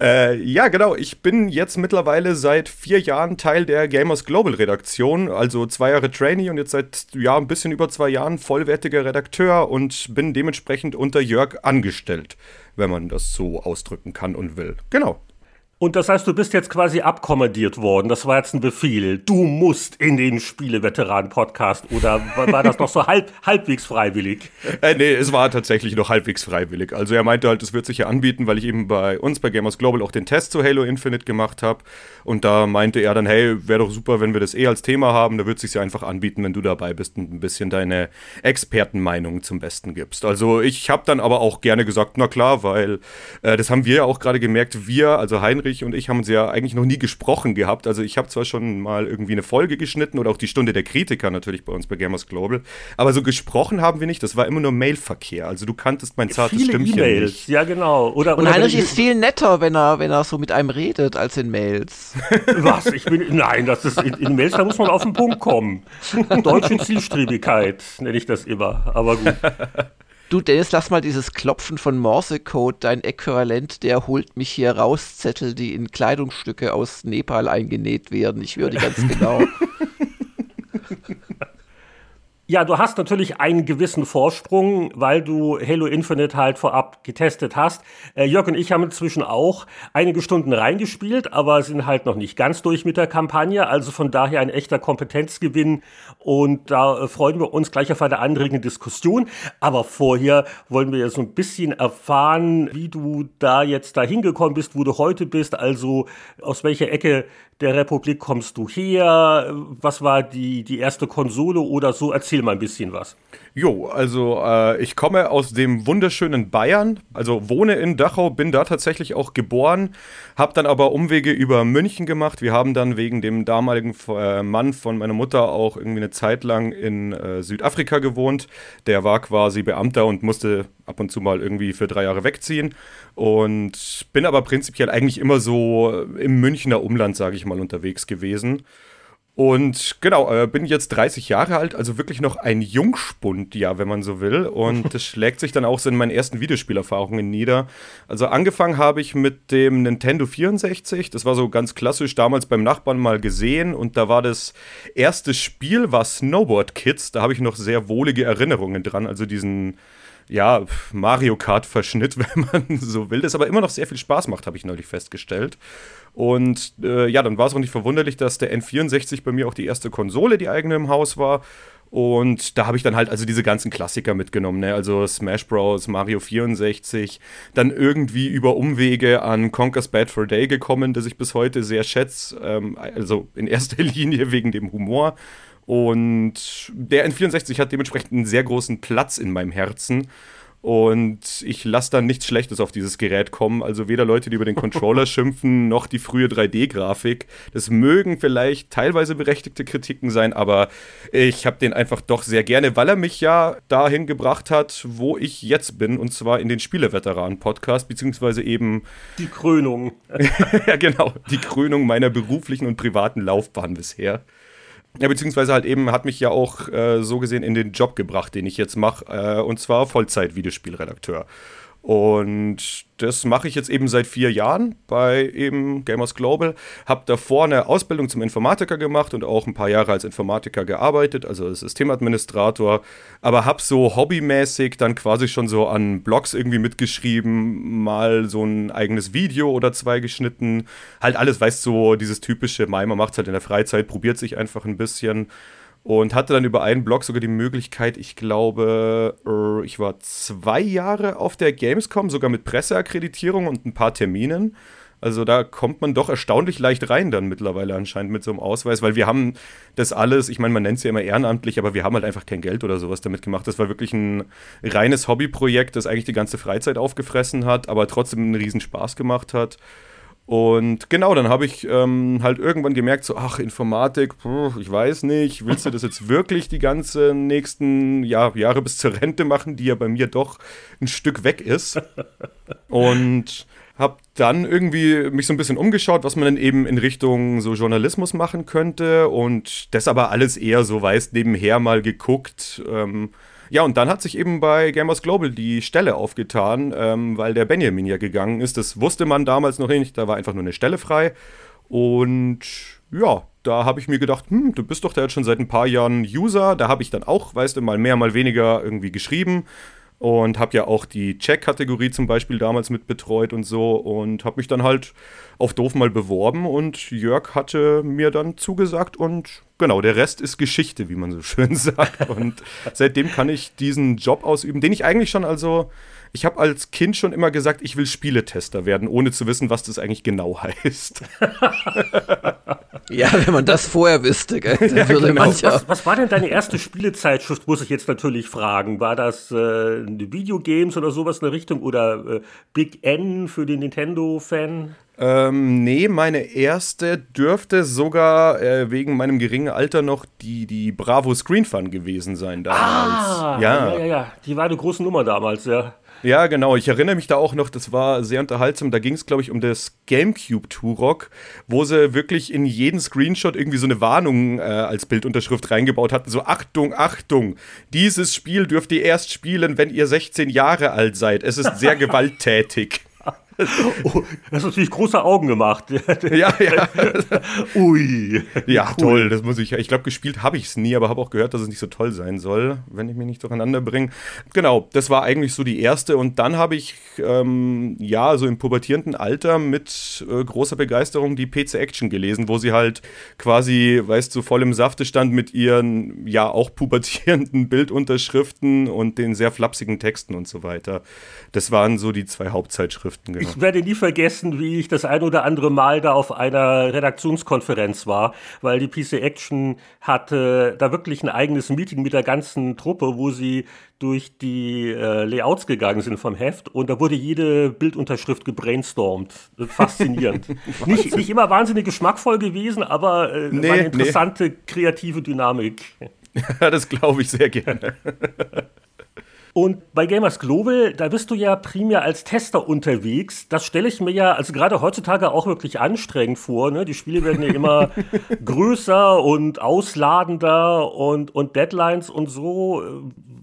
Äh, ja, genau. Ich bin jetzt mittlerweile seit vier Jahren Teil der Gamers Global Redaktion, also zwei Jahre Trainee und jetzt seit ja ein bisschen über zwei Jahren vollwertiger Redakteur und bin dementsprechend unter Jörg angestellt, wenn man das so ausdrücken kann und will. Genau. Und das heißt, du bist jetzt quasi abkommandiert worden. Das war jetzt ein Befehl. Du musst in den Spieleveteranen-Podcast. Oder war das noch so halb, halbwegs freiwillig? Äh, nee, es war tatsächlich noch halbwegs freiwillig. Also er meinte halt, es wird sich ja anbieten, weil ich eben bei uns bei Gamers Global auch den Test zu Halo Infinite gemacht habe. Und da meinte er dann, hey, wäre doch super, wenn wir das eh als Thema haben. Da wird es sich ja einfach anbieten, wenn du dabei bist und ein bisschen deine Expertenmeinung zum Besten gibst. Also ich habe dann aber auch gerne gesagt, na klar, weil äh, das haben wir ja auch gerade gemerkt. Wir, also Heinrich, Heinrich und ich haben uns ja eigentlich noch nie gesprochen gehabt. Also ich habe zwar schon mal irgendwie eine Folge geschnitten oder auch die Stunde der Kritiker natürlich bei uns bei Gamers Global, aber so gesprochen haben wir nicht. Das war immer nur Mailverkehr. Also du kanntest mein zartes Viele Stimmchen e nicht. Ja, genau. Oder, und oder Heinrich ist viel netter, wenn er, wenn er so mit einem redet, als in Mails. Was? Ich bin, nein, das ist in, in Mails, da muss man auf den Punkt kommen. Deutsche Zielstrebigkeit nenne ich das immer. Aber gut. Du, Dennis, lass mal dieses Klopfen von Morsecode, dein Äquivalent, der holt mich hier raus, Zettel, die in Kleidungsstücke aus Nepal eingenäht werden. Ich höre die ganz genau. Ja, du hast natürlich einen gewissen Vorsprung, weil du Halo Infinite halt vorab getestet hast. Äh, Jörg und ich haben inzwischen auch einige Stunden reingespielt, aber sind halt noch nicht ganz durch mit der Kampagne. Also von daher ein echter Kompetenzgewinn. Und da äh, freuen wir uns gleich auf eine anregende Diskussion. Aber vorher wollen wir ja so ein bisschen erfahren, wie du da jetzt da hingekommen bist, wo du heute bist. Also aus welcher Ecke der Republik kommst du her? Was war die, die erste Konsole oder so? Erzähl mal ein bisschen was. Jo, also äh, ich komme aus dem wunderschönen Bayern, also wohne in Dachau, bin da tatsächlich auch geboren, habe dann aber Umwege über München gemacht. Wir haben dann wegen dem damaligen äh, Mann von meiner Mutter auch irgendwie eine Zeit lang in äh, Südafrika gewohnt. Der war quasi Beamter und musste ab und zu mal irgendwie für drei Jahre wegziehen. Und bin aber prinzipiell eigentlich immer so im Münchner Umland, sage ich mal, unterwegs gewesen. Und genau, äh, bin jetzt 30 Jahre alt, also wirklich noch ein Jungspund, ja, wenn man so will. Und das schlägt sich dann auch so in meinen ersten Videospielerfahrungen nieder. Also angefangen habe ich mit dem Nintendo 64. Das war so ganz klassisch damals beim Nachbarn mal gesehen. Und da war das erste Spiel, war Snowboard Kids. Da habe ich noch sehr wohlige Erinnerungen dran. Also diesen ja, Mario Kart-Verschnitt, wenn man so will, das aber immer noch sehr viel Spaß macht, habe ich neulich festgestellt. Und äh, ja, dann war es auch nicht verwunderlich, dass der N64 bei mir auch die erste Konsole, die eigene im Haus war. Und da habe ich dann halt also diese ganzen Klassiker mitgenommen, ne? Also Smash Bros., Mario 64, dann irgendwie über Umwege an Conker's Bad for Day gekommen, das ich bis heute sehr schätze. Ähm, also in erster Linie wegen dem Humor. Und der N64 hat dementsprechend einen sehr großen Platz in meinem Herzen. Und ich lasse dann nichts Schlechtes auf dieses Gerät kommen. Also weder Leute, die über den Controller schimpfen, noch die frühe 3D-Grafik. Das mögen vielleicht teilweise berechtigte Kritiken sein, aber ich habe den einfach doch sehr gerne, weil er mich ja dahin gebracht hat, wo ich jetzt bin. Und zwar in den Spieleveteranen-Podcast, beziehungsweise eben. Die Krönung. ja, genau. Die Krönung meiner beruflichen und privaten Laufbahn bisher. Ja, beziehungsweise halt eben hat mich ja auch äh, so gesehen in den Job gebracht, den ich jetzt mache, äh, und zwar Vollzeit-Videospielredakteur. Und das mache ich jetzt eben seit vier Jahren bei eben Gamers Global. Habe davor eine Ausbildung zum Informatiker gemacht und auch ein paar Jahre als Informatiker gearbeitet, also als Systemadministrator. Aber habe so hobbymäßig dann quasi schon so an Blogs irgendwie mitgeschrieben, mal so ein eigenes Video oder zwei geschnitten. Halt alles, weißt du, so dieses typische, Mai, man macht es halt in der Freizeit, probiert sich einfach ein bisschen. Und hatte dann über einen Blog sogar die Möglichkeit, ich glaube, äh, ich war zwei Jahre auf der Gamescom, sogar mit Presseakkreditierung und ein paar Terminen. Also da kommt man doch erstaunlich leicht rein dann mittlerweile anscheinend mit so einem Ausweis, weil wir haben das alles, ich meine, man nennt es ja immer ehrenamtlich, aber wir haben halt einfach kein Geld oder sowas damit gemacht. Das war wirklich ein reines Hobbyprojekt, das eigentlich die ganze Freizeit aufgefressen hat, aber trotzdem einen riesen Spaß gemacht hat. Und genau, dann habe ich ähm, halt irgendwann gemerkt, so, ach, Informatik, puh, ich weiß nicht, willst du das jetzt wirklich die ganzen nächsten ja, Jahre bis zur Rente machen, die ja bei mir doch ein Stück weg ist. Und habe dann irgendwie mich so ein bisschen umgeschaut, was man dann eben in Richtung so Journalismus machen könnte und das aber alles eher so weiß nebenher mal geguckt. Ähm, ja, und dann hat sich eben bei Gamers Global die Stelle aufgetan, ähm, weil der Benjamin ja gegangen ist. Das wusste man damals noch nicht, da war einfach nur eine Stelle frei. Und ja, da habe ich mir gedacht, hm, du bist doch da jetzt schon seit ein paar Jahren User. Da habe ich dann auch, weißt du, mal mehr, mal weniger irgendwie geschrieben und habe ja auch die Check-Kategorie zum Beispiel damals mit betreut und so und habe mich dann halt auf doof mal beworben und Jörg hatte mir dann zugesagt und genau, der Rest ist Geschichte, wie man so schön sagt. Und seitdem kann ich diesen Job ausüben, den ich eigentlich schon also ich habe als Kind schon immer gesagt, ich will Spieletester werden, ohne zu wissen, was das eigentlich genau heißt. ja, wenn man das vorher wüsste, gell, dann ja, würde genau. was, was, war denn deine erste Spielezeitschrift, muss ich jetzt natürlich fragen. War das äh, Videogames oder sowas in der Richtung oder äh, Big N für den Nintendo-Fan? Ähm, nee, meine erste dürfte sogar äh, wegen meinem geringen Alter noch die, die Bravo Screen Fun gewesen sein damals. Ah, ja. ja, ja, ja. Die war eine große Nummer damals, ja. Ja, genau. Ich erinnere mich da auch noch, das war sehr unterhaltsam. Da ging es, glaube ich, um das GameCube Turok, wo sie wirklich in jeden Screenshot irgendwie so eine Warnung äh, als Bildunterschrift reingebaut hatten. So, Achtung, Achtung, dieses Spiel dürft ihr erst spielen, wenn ihr 16 Jahre alt seid. Es ist sehr gewalttätig. Oh, das ist natürlich große Augen gemacht. ja, ja. Ui. Ja, cool. toll. Das muss ich. Ich glaube, gespielt habe ich es nie, aber habe auch gehört, dass es nicht so toll sein soll, wenn ich mich nicht durcheinander bringe. Genau, das war eigentlich so die erste. Und dann habe ich, ähm, ja, so im pubertierenden Alter mit äh, großer Begeisterung die PC Action gelesen, wo sie halt quasi, weißt du, voll im Safte stand mit ihren, ja, auch pubertierenden Bildunterschriften und den sehr flapsigen Texten und so weiter. Das waren so die zwei Hauptzeitschriften. Genau. Ich werde nie vergessen, wie ich das ein oder andere Mal da auf einer Redaktionskonferenz war, weil die PC Action hatte da wirklich ein eigenes Meeting mit der ganzen Truppe, wo sie durch die äh, Layouts gegangen sind vom Heft und da wurde jede Bildunterschrift gebrainstormt. Faszinierend. nicht, nicht immer wahnsinnig geschmackvoll gewesen, aber äh, nee, eine interessante nee. kreative Dynamik. das glaube ich sehr gerne. Und bei Gamers Global, da bist du ja primär als Tester unterwegs. Das stelle ich mir ja, also gerade heutzutage auch wirklich anstrengend vor. Ne? Die Spiele werden ja immer größer und ausladender und, und Deadlines und so.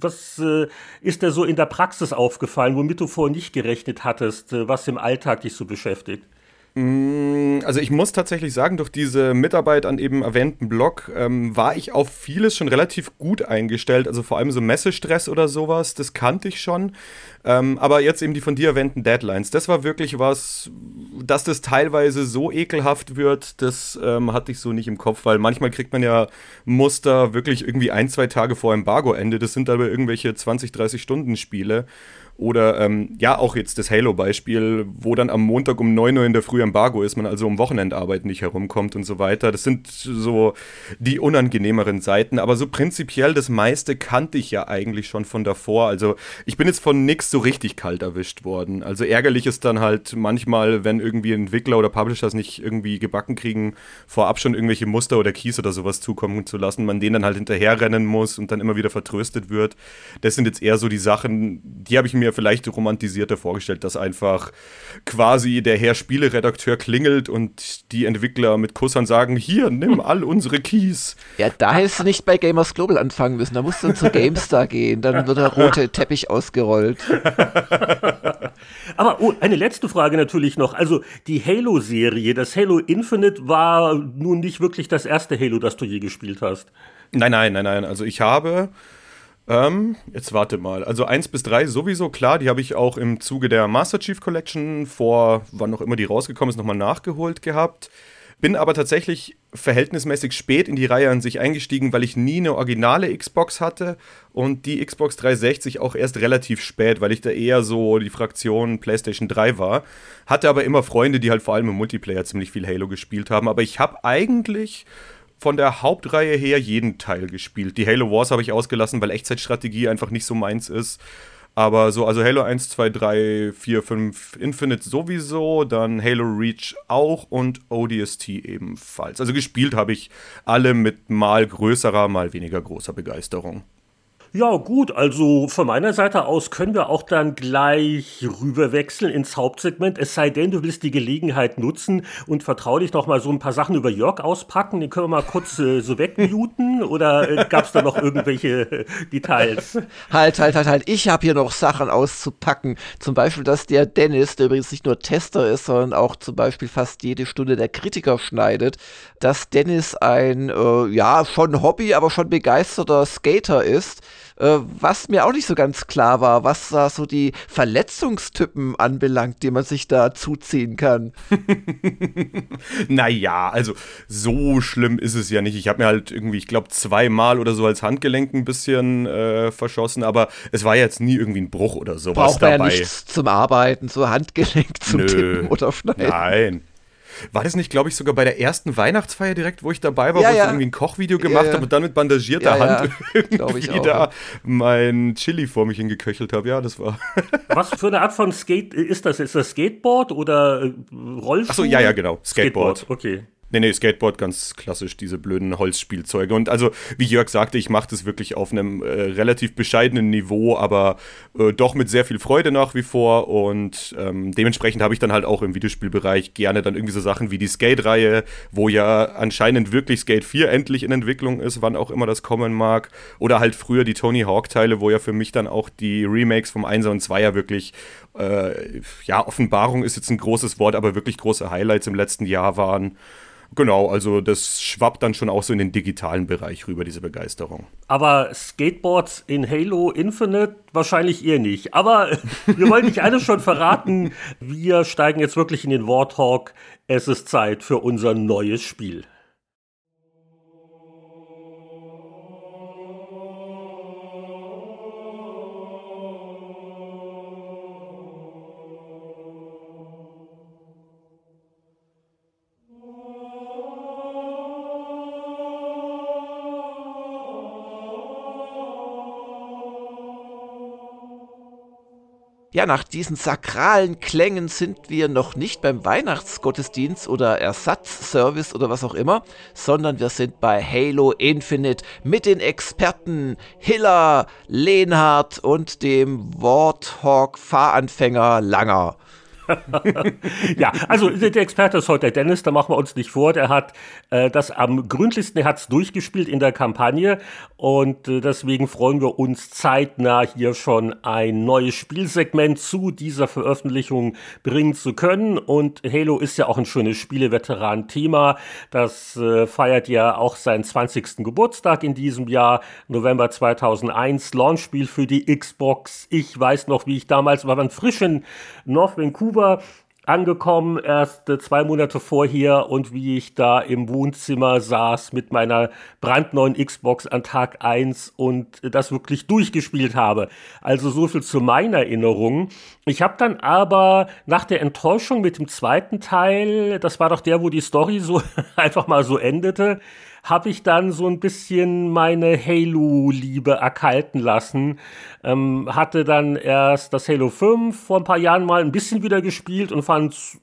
Was äh, ist dir so in der Praxis aufgefallen, womit du vorher nicht gerechnet hattest, äh, was im Alltag dich so beschäftigt? Mm, also ich muss tatsächlich sagen, durch diese Mitarbeit an eben erwähnten Blog ähm, war ich auf vieles schon relativ gut eingestellt. Also vor allem so Messestress oder sowas, das kannte ich schon. Ähm, aber jetzt eben die von dir erwähnten Deadlines, das war wirklich was, dass das teilweise so ekelhaft wird, das ähm, hatte ich so nicht im Kopf, weil manchmal kriegt man ja Muster wirklich irgendwie ein, zwei Tage vor Embargo-Ende. Das sind aber irgendwelche 20, 30 Stunden Spiele. Oder ähm, ja, auch jetzt das Halo-Beispiel, wo dann am Montag um 9 Uhr in der Früh Embargo ist, man also um Wochenendarbeit nicht herumkommt und so weiter. Das sind so die unangenehmeren Seiten. Aber so prinzipiell das meiste kannte ich ja eigentlich schon von davor. Also ich bin jetzt von nix so richtig kalt erwischt worden. Also ärgerlich ist dann halt manchmal, wenn irgendwie Entwickler oder Publishers nicht irgendwie gebacken kriegen, vorab schon irgendwelche Muster oder Keys oder sowas zukommen zu lassen, man denen dann halt hinterherrennen muss und dann immer wieder vertröstet wird. Das sind jetzt eher so die Sachen, die habe ich mir vielleicht romantisierter vorgestellt, dass einfach quasi der Herr Spieleredakteur klingelt und die Entwickler mit Kussern sagen, hier, nimm all unsere Keys. Ja, da hättest du nicht bei Gamers Global anfangen müssen, da musst du zu GameStar gehen, dann wird der rote Teppich ausgerollt. Aber oh, eine letzte Frage natürlich noch. Also die Halo-Serie, das Halo Infinite war nun nicht wirklich das erste Halo, das du je gespielt hast. Nein, nein, nein, nein. Also ich habe ähm, jetzt warte mal. Also 1 bis 3 sowieso, klar, die habe ich auch im Zuge der Master Chief Collection vor, wann noch immer die rausgekommen ist, nochmal nachgeholt gehabt. bin aber tatsächlich verhältnismäßig spät in die Reihe an sich eingestiegen, weil ich nie eine originale Xbox hatte und die Xbox 360 auch erst relativ spät, weil ich da eher so die Fraktion PlayStation 3 war. Hatte aber immer Freunde, die halt vor allem im Multiplayer ziemlich viel Halo gespielt haben. Aber ich habe eigentlich von der Hauptreihe her jeden Teil gespielt. Die Halo Wars habe ich ausgelassen, weil Echtzeitstrategie einfach nicht so meins ist. Aber so, also Halo 1, 2, 3, 4, 5, Infinite sowieso, dann Halo Reach auch und ODST ebenfalls. Also gespielt habe ich alle mit mal größerer, mal weniger großer Begeisterung. Ja, gut, also von meiner Seite aus können wir auch dann gleich rüberwechseln ins Hauptsegment, es sei denn, du willst die Gelegenheit nutzen und vertraulich noch mal so ein paar Sachen über Jörg auspacken, den können wir mal kurz äh, so wegmuten. Oder äh, gab es da noch irgendwelche äh, Details? Halt, halt, halt, halt, ich habe hier noch Sachen auszupacken, zum Beispiel, dass der Dennis, der übrigens nicht nur Tester ist, sondern auch zum Beispiel fast jede Stunde der Kritiker schneidet, dass Dennis ein, äh, ja, schon Hobby, aber schon begeisterter Skater ist, äh, was mir auch nicht so ganz klar war, was da so die Verletzungstypen anbelangt, die man sich da zuziehen kann. naja, also so schlimm ist es ja nicht. Ich habe mir halt irgendwie, ich glaube, zweimal oder so als Handgelenk ein bisschen äh, verschossen, aber es war jetzt nie irgendwie ein Bruch oder sowas Braucht man dabei. ja nichts zum Arbeiten, so Handgelenk zum Nö, Tippen oder Schneiden. Nein. War das nicht, glaube ich, sogar bei der ersten Weihnachtsfeier direkt, wo ich dabei war, ja, wo ja. ich irgendwie ein Kochvideo gemacht ja, habe und dann mit bandagierter Hand irgendwie auch, da mein Chili vor mich hingeköchelt habe? Ja, das war. Was für eine Art von Skate ist das? Ist das Skateboard oder äh, Rollstuhl? Achso, ja, ja, genau. Skateboard. Skateboard. Okay. Nee, nee, Skateboard ganz klassisch, diese blöden Holzspielzeuge. Und also, wie Jörg sagte, ich mache das wirklich auf einem äh, relativ bescheidenen Niveau, aber äh, doch mit sehr viel Freude nach wie vor. Und ähm, dementsprechend habe ich dann halt auch im Videospielbereich gerne dann irgendwie so Sachen wie die Skate-Reihe, wo ja anscheinend wirklich Skate 4 endlich in Entwicklung ist, wann auch immer das kommen mag. Oder halt früher die Tony Hawk-Teile, wo ja für mich dann auch die Remakes vom 1er und 2er wirklich, äh, ja, Offenbarung ist jetzt ein großes Wort, aber wirklich große Highlights im letzten Jahr waren. Genau, also das schwappt dann schon auch so in den digitalen Bereich rüber, diese Begeisterung. Aber Skateboards in Halo Infinite wahrscheinlich eher nicht. Aber wir wollen nicht alles schon verraten. Wir steigen jetzt wirklich in den Warthog. Es ist Zeit für unser neues Spiel. Ja, nach diesen sakralen Klängen sind wir noch nicht beim Weihnachtsgottesdienst oder Ersatzservice oder was auch immer, sondern wir sind bei Halo Infinite mit den Experten Hiller, Lehnhardt und dem Warthog-Fahranfänger Langer. ja, also der Experte ist heute der Dennis, da machen wir uns nicht vor. Der hat äh, das am gründlichsten, er hat es durchgespielt in der Kampagne und äh, deswegen freuen wir uns zeitnah hier schon ein neues Spielsegment zu dieser Veröffentlichung bringen zu können. Und Halo ist ja auch ein schönes Spieleveteran-Thema. Das äh, feiert ja auch seinen 20. Geburtstag in diesem Jahr, November 2001, Launchspiel für die Xbox. Ich weiß noch, wie ich damals war, man frisch in North Vancouver Vancouver angekommen, erst äh, zwei Monate vorher und wie ich da im Wohnzimmer saß mit meiner brandneuen Xbox an Tag 1 und das wirklich durchgespielt habe. Also so viel zu meiner Erinnerung. Ich habe dann aber nach der Enttäuschung mit dem zweiten Teil, das war doch der, wo die Story so einfach mal so endete, habe ich dann so ein bisschen meine Halo-Liebe erkalten lassen. Ähm, hatte dann erst das Halo 5 vor ein paar Jahren mal ein bisschen wieder gespielt und fand es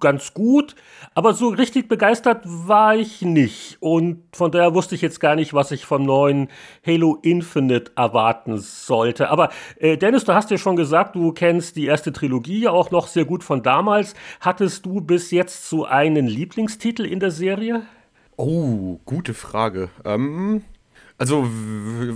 ganz gut, aber so richtig begeistert war ich nicht. Und von daher wusste ich jetzt gar nicht, was ich vom neuen Halo Infinite erwarten sollte. Aber äh, Dennis, du hast ja schon gesagt, du kennst die erste Trilogie auch noch sehr gut von damals. Hattest du bis jetzt so einen Lieblingstitel in der Serie? Oh, gute Frage. Ähm, also,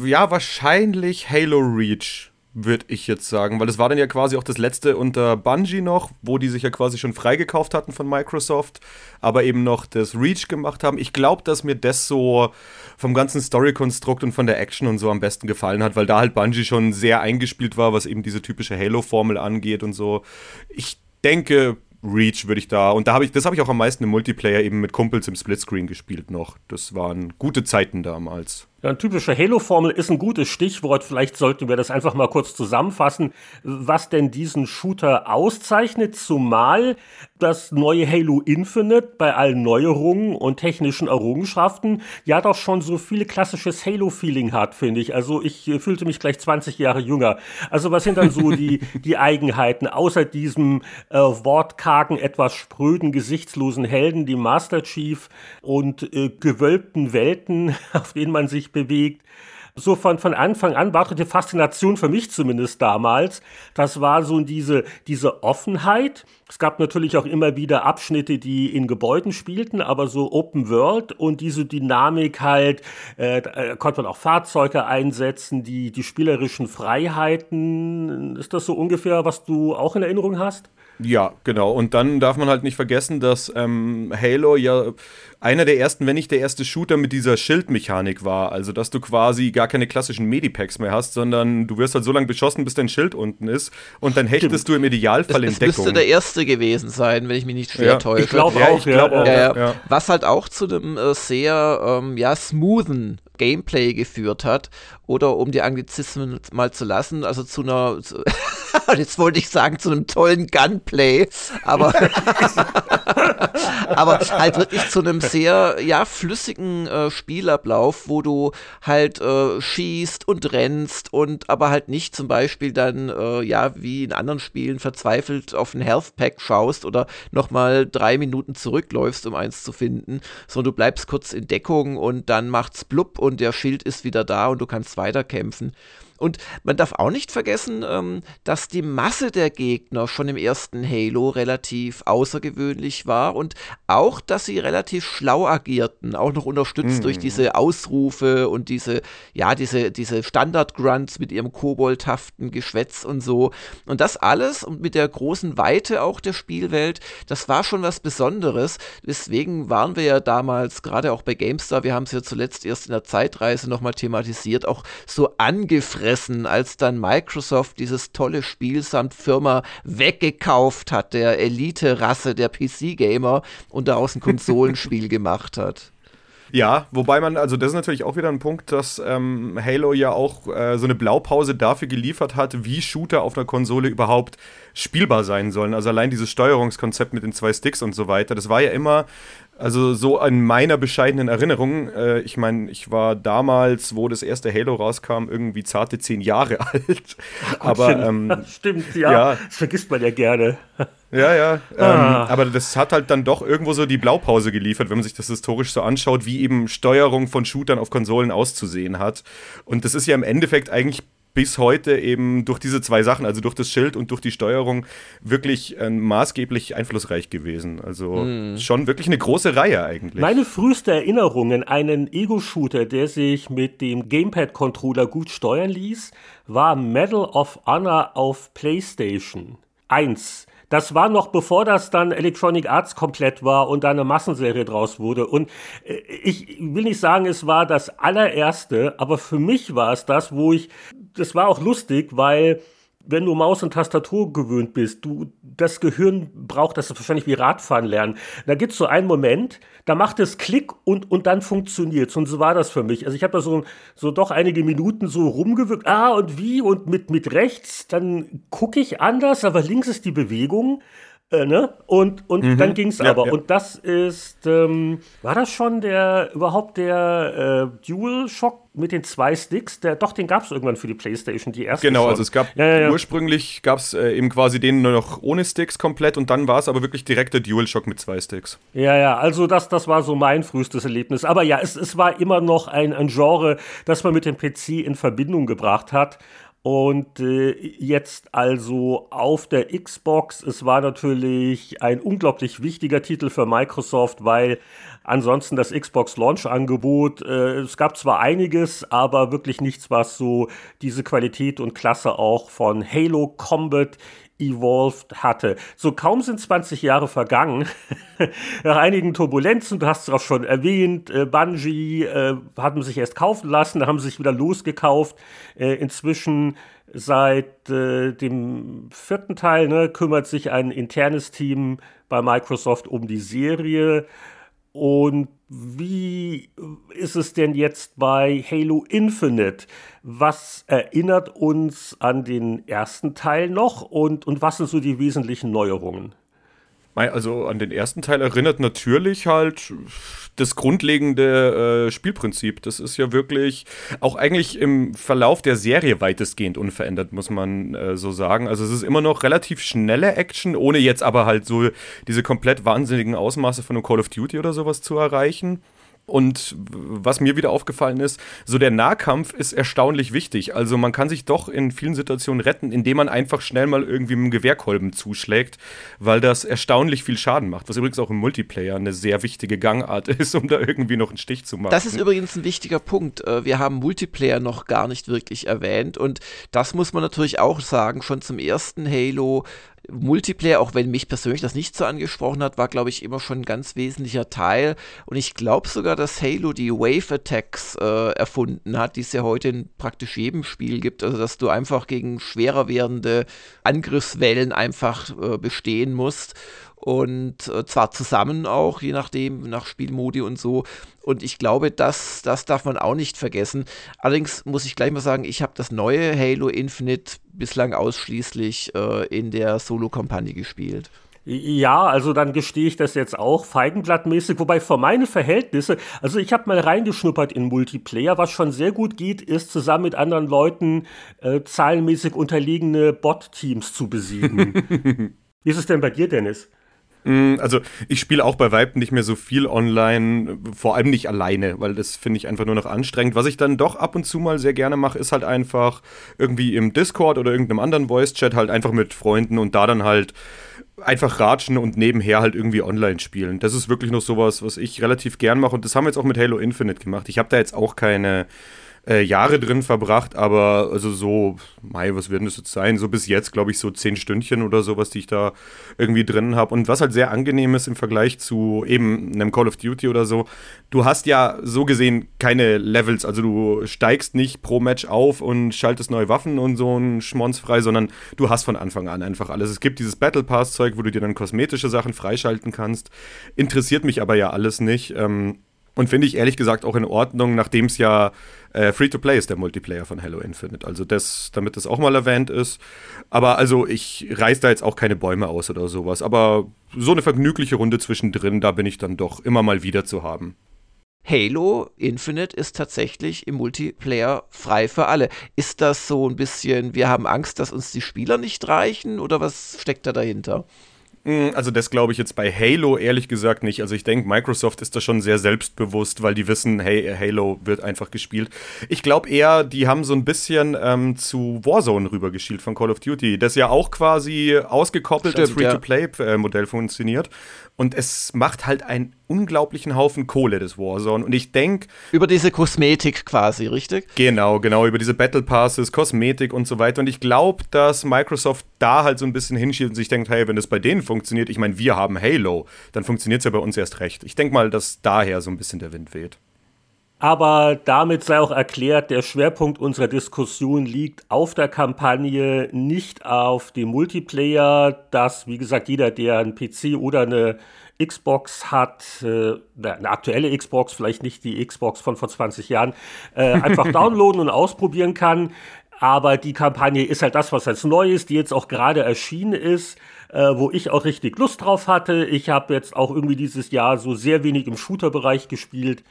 ja, wahrscheinlich Halo Reach, würde ich jetzt sagen, weil das war dann ja quasi auch das letzte unter Bungie noch, wo die sich ja quasi schon freigekauft hatten von Microsoft, aber eben noch das Reach gemacht haben. Ich glaube, dass mir das so vom ganzen Story-Konstrukt und von der Action und so am besten gefallen hat, weil da halt Bungie schon sehr eingespielt war, was eben diese typische Halo-Formel angeht und so. Ich denke, Reach würde ich da. Und da habe ich, das habe ich auch am meisten im Multiplayer eben mit Kumpels im Splitscreen gespielt noch. Das waren gute Zeiten damals. Ja, eine typische Halo-Formel ist ein gutes Stichwort. Vielleicht sollten wir das einfach mal kurz zusammenfassen, was denn diesen Shooter auszeichnet, zumal das neue Halo Infinite bei allen Neuerungen und technischen Errungenschaften ja doch schon so viele klassisches Halo-Feeling hat, finde ich. Also ich äh, fühlte mich gleich 20 Jahre jünger. Also was sind dann so die, die Eigenheiten, außer diesem äh, wortkargen, etwas spröden, gesichtslosen Helden, die Master Chief und äh, gewölbten Welten, auf denen man sich bewegt. So von, von Anfang an war die Faszination für mich zumindest damals. Das war so diese, diese Offenheit. Es gab natürlich auch immer wieder Abschnitte, die in Gebäuden spielten, aber so Open World und diese Dynamik halt, äh, äh konnte man auch Fahrzeuge einsetzen, die, die spielerischen Freiheiten. Ist das so ungefähr, was du auch in Erinnerung hast? Ja, genau. Und dann darf man halt nicht vergessen, dass ähm, Halo ja einer der ersten, wenn nicht der erste Shooter mit dieser Schildmechanik war. Also, dass du quasi gar keine klassischen Medipacks mehr hast, sondern du wirst halt so lange beschossen, bis dein Schild unten ist. Und dann hechtest Stimmt. du im Idealfall das, in Deckung. Das müsste der erste gewesen sein, wenn ich mich nicht schwer ja. täusche. Ich glaube ja, auch, glaub auch. Ja, Was halt auch zu einem äh, sehr ähm, ja, smoothen Gameplay geführt hat. Oder um die Anglizismen mal zu lassen, also zu einer, zu jetzt wollte ich sagen, zu einem tollen Gunplay, aber, aber halt wirklich zu einem sehr, ja, flüssigen äh, Spielablauf, wo du halt äh, schießt und rennst und aber halt nicht zum Beispiel dann, äh, ja, wie in anderen Spielen verzweifelt auf ein Health Pack schaust oder nochmal drei Minuten zurückläufst, um eins zu finden, sondern du bleibst kurz in Deckung und dann macht's blub und der Schild ist wieder da und du kannst weiterkämpfen. Und man darf auch nicht vergessen, ähm, dass die Masse der Gegner schon im ersten Halo relativ außergewöhnlich war und auch, dass sie relativ schlau agierten, auch noch unterstützt mhm. durch diese Ausrufe und diese, ja, diese, diese Standard-Grunts mit ihrem koboldhaften Geschwätz und so. Und das alles und mit der großen Weite auch der Spielwelt, das war schon was Besonderes. Deswegen waren wir ja damals, gerade auch bei GameStar, wir haben es ja zuletzt erst in der Zeitreise nochmal thematisiert, auch so angefressen gefressen, als dann Microsoft dieses tolle Spiel samt Firma weggekauft hat, der Elite-Rasse der PC-Gamer und daraus ein Konsolenspiel gemacht hat. Ja, wobei man, also das ist natürlich auch wieder ein Punkt, dass ähm, Halo ja auch äh, so eine Blaupause dafür geliefert hat, wie Shooter auf einer Konsole überhaupt spielbar sein sollen. Also allein dieses Steuerungskonzept mit den zwei Sticks und so weiter, das war ja immer also so an meiner bescheidenen Erinnerung, äh, ich meine, ich war damals, wo das erste Halo rauskam, irgendwie zarte zehn Jahre alt. Aber ähm, stimmt, ja, ja, das vergisst man ja gerne. Ja, ja. Ah. Ähm, aber das hat halt dann doch irgendwo so die Blaupause geliefert, wenn man sich das historisch so anschaut, wie eben Steuerung von Shootern auf Konsolen auszusehen hat. Und das ist ja im Endeffekt eigentlich bis heute eben durch diese zwei Sachen, also durch das Schild und durch die Steuerung, wirklich äh, maßgeblich einflussreich gewesen. Also mm. schon wirklich eine große Reihe eigentlich. Meine früheste Erinnerung an einen Ego-Shooter, der sich mit dem Gamepad-Controller gut steuern ließ, war Medal of Honor auf PlayStation 1. Das war noch bevor das dann Electronic Arts komplett war und da eine Massenserie draus wurde. Und äh, ich will nicht sagen, es war das allererste, aber für mich war es das, wo ich, das war auch lustig, weil wenn du Maus und Tastatur gewöhnt bist, du, das Gehirn braucht das wahrscheinlich wie Radfahren lernen. Da gibt's so einen Moment, da macht es Klick und, und dann funktioniert's. Und so war das für mich. Also ich habe da so, so doch einige Minuten so rumgewirkt. Ah, und wie? Und mit, mit rechts, dann gucke ich anders, aber links ist die Bewegung. Äh, ne? Und, und mhm. dann ging es ja, aber. Ja. Und das ist, ähm, war das schon der, überhaupt der äh, Dual-Shock mit den zwei Sticks? Der, doch, den gab es irgendwann für die Playstation, die erste Genau, schon. also es gab, ja, ursprünglich gab es äh, eben quasi den nur noch ohne Sticks komplett und dann war es aber wirklich direkt der Dual-Shock mit zwei Sticks. Ja, ja, also das, das war so mein frühestes Erlebnis. Aber ja, es, es war immer noch ein, ein Genre, das man mit dem PC in Verbindung gebracht hat. Und äh, jetzt also auf der Xbox, es war natürlich ein unglaublich wichtiger Titel für Microsoft, weil ansonsten das Xbox Launch Angebot, äh, es gab zwar einiges, aber wirklich nichts, was so diese Qualität und Klasse auch von Halo Combat Evolved hatte. So kaum sind 20 Jahre vergangen, nach einigen Turbulenzen, du hast es auch schon erwähnt, äh, Bungie äh, hatten sich erst kaufen lassen, haben sich wieder losgekauft. Äh, inzwischen seit äh, dem vierten Teil ne, kümmert sich ein internes Team bei Microsoft um die Serie. Und wie ist es denn jetzt bei Halo Infinite? Was erinnert uns an den ersten Teil noch und, und was sind so die wesentlichen Neuerungen? Also an den ersten Teil erinnert natürlich halt das grundlegende äh, Spielprinzip. Das ist ja wirklich auch eigentlich im Verlauf der Serie weitestgehend unverändert, muss man äh, so sagen. Also es ist immer noch relativ schnelle Action, ohne jetzt aber halt so diese komplett wahnsinnigen Ausmaße von einem Call of Duty oder sowas zu erreichen. Und was mir wieder aufgefallen ist, so der Nahkampf ist erstaunlich wichtig. Also man kann sich doch in vielen Situationen retten, indem man einfach schnell mal irgendwie mit dem Gewehrkolben zuschlägt, weil das erstaunlich viel Schaden macht. Was übrigens auch im Multiplayer eine sehr wichtige Gangart ist, um da irgendwie noch einen Stich zu machen. Das ist übrigens ein wichtiger Punkt. Äh, wir haben Multiplayer noch gar nicht wirklich erwähnt und das muss man natürlich auch sagen. Schon zum ersten Halo Multiplayer, auch wenn mich persönlich das nicht so angesprochen hat, war, glaube ich, immer schon ein ganz wesentlicher Teil. Und ich glaube sogar, dass Halo die Wave Attacks äh, erfunden hat, die es ja heute in praktisch jedem Spiel gibt. Also, dass du einfach gegen schwerer werdende Angriffswellen einfach äh, bestehen musst und äh, zwar zusammen auch, je nachdem, nach Spielmodi und so. Und ich glaube, das, das darf man auch nicht vergessen. Allerdings muss ich gleich mal sagen, ich habe das neue Halo Infinite bislang ausschließlich äh, in der Solo-Kampagne gespielt. Ja, also dann gestehe ich das jetzt auch feigenblattmäßig, wobei für meine Verhältnisse, also ich habe mal reingeschnuppert in Multiplayer, was schon sehr gut geht, ist zusammen mit anderen Leuten äh, zahlenmäßig unterlegene Bot-Teams zu besiegen. Wie ist es denn bei dir, Dennis? Mm, also ich spiele auch bei Vibe nicht mehr so viel online, vor allem nicht alleine, weil das finde ich einfach nur noch anstrengend. Was ich dann doch ab und zu mal sehr gerne mache, ist halt einfach irgendwie im Discord oder irgendeinem anderen Voice-Chat halt einfach mit Freunden und da dann halt einfach ratschen und nebenher halt irgendwie online spielen. Das ist wirklich noch sowas, was ich relativ gern mache und das haben wir jetzt auch mit Halo Infinite gemacht. Ich habe da jetzt auch keine äh, Jahre drin verbracht, aber also so, Mai, was werden das jetzt sein? So bis jetzt, glaube ich, so zehn Stündchen oder sowas, die ich da irgendwie drin habe. Und was halt sehr angenehm ist im Vergleich zu eben einem Call of Duty oder so, du hast ja so gesehen keine Levels, also du steigst nicht pro Match auf und schaltest neue Waffen und so ein Schmonz frei, sondern du hast von Anfang an einfach alles. Es gibt dieses Battle Pass Zeug, wo du dir dann kosmetische Sachen freischalten kannst. Interessiert mich aber ja alles nicht. Ähm, und finde ich ehrlich gesagt auch in Ordnung, nachdem es ja äh, Free-to-Play ist, der Multiplayer von Halo Infinite. Also das, damit das auch mal erwähnt ist. Aber also ich reiß da jetzt auch keine Bäume aus oder sowas. Aber so eine vergnügliche Runde zwischendrin, da bin ich dann doch immer mal wieder zu haben. Halo Infinite ist tatsächlich im Multiplayer frei für alle. Ist das so ein bisschen, wir haben Angst, dass uns die Spieler nicht reichen oder was steckt da dahinter? Hm, also das glaube ich jetzt bei Halo ehrlich gesagt nicht. Also ich denke, Microsoft ist da schon sehr selbstbewusst, weil die wissen, hey, Halo wird einfach gespielt. Ich glaube eher, die haben so ein bisschen ähm, zu Warzone rübergeschielt von Call of Duty, das ja auch quasi ausgekoppelt Stimmt, als Free-to-Play-Modell funktioniert. Und es macht halt einen unglaublichen Haufen Kohle, das Warzone. Und ich denke. Über diese Kosmetik quasi, richtig? Genau, genau, über diese Battle Passes, Kosmetik und so weiter. Und ich glaube, dass Microsoft da halt so ein bisschen hinschiebt und sich denkt, hey, wenn das bei denen funktioniert, ich meine, wir haben Halo, dann funktioniert es ja bei uns erst recht. Ich denke mal, dass daher so ein bisschen der Wind weht. Aber damit sei auch erklärt, der Schwerpunkt unserer Diskussion liegt auf der Kampagne, nicht auf dem Multiplayer, dass, wie gesagt, jeder, der einen PC oder eine Xbox hat, äh, eine aktuelle Xbox, vielleicht nicht die Xbox von vor 20 Jahren, äh, einfach downloaden und ausprobieren kann. Aber die Kampagne ist halt das, was als neu ist, die jetzt auch gerade erschienen ist, äh, wo ich auch richtig Lust drauf hatte. Ich habe jetzt auch irgendwie dieses Jahr so sehr wenig im Shooter-Bereich gespielt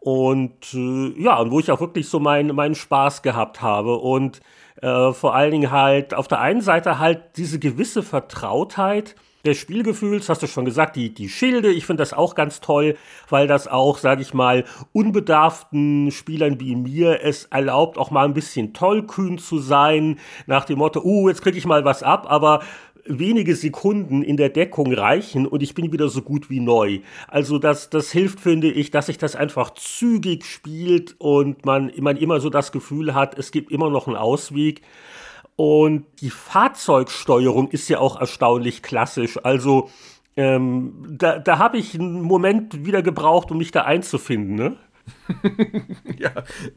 und äh, ja, und wo ich auch wirklich so meinen meinen Spaß gehabt habe. Und äh, vor allen Dingen halt auf der einen Seite halt diese gewisse Vertrautheit des Spielgefühls, hast du schon gesagt, die, die Schilde, ich finde das auch ganz toll, weil das auch, sage ich mal, unbedarften Spielern wie mir es erlaubt, auch mal ein bisschen tollkühn zu sein, nach dem Motto, uh, jetzt kriege ich mal was ab, aber wenige Sekunden in der Deckung reichen und ich bin wieder so gut wie neu. Also das, das hilft, finde ich, dass sich das einfach zügig spielt und man, man immer so das Gefühl hat, es gibt immer noch einen Ausweg. Und die Fahrzeugsteuerung ist ja auch erstaunlich klassisch. Also ähm, da, da habe ich einen Moment wieder gebraucht, um mich da einzufinden. Ne? ja,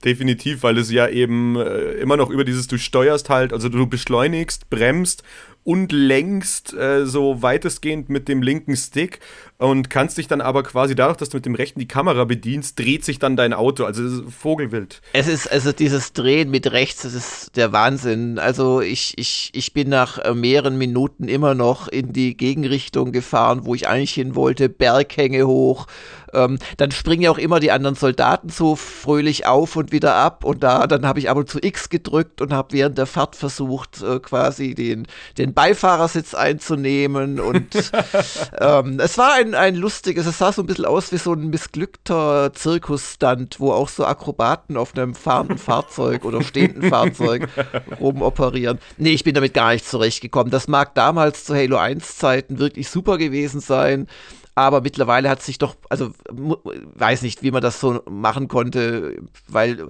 definitiv, weil es ja eben äh, immer noch über dieses, du steuerst halt, also du beschleunigst, bremst und lenkst äh, so weitestgehend mit dem linken Stick und kannst dich dann aber quasi dadurch, dass du mit dem rechten die Kamera bedienst, dreht sich dann dein Auto. Also Vogelwild. Es ist also dieses Drehen mit rechts, das ist der Wahnsinn. Also ich, ich, ich bin nach äh, mehreren Minuten immer noch in die Gegenrichtung gefahren, wo ich eigentlich hin wollte, Berghänge hoch. Ähm, dann springen ja auch immer die anderen Soldaten so fröhlich auf und wieder ab und da dann habe ich aber zu X gedrückt und habe während der Fahrt versucht äh, quasi den den Beifahrersitz einzunehmen und ähm, es war ein ein, lustiges, es sah so ein bisschen aus wie so ein missglückter Zirkusstunt, wo auch so Akrobaten auf einem fahrenden Fahrzeug oder stehenden Fahrzeug rumoperieren. Nee, ich bin damit gar nicht zurechtgekommen. Das mag damals zu Halo 1 Zeiten wirklich super gewesen sein aber mittlerweile hat sich doch, also weiß nicht, wie man das so machen konnte, weil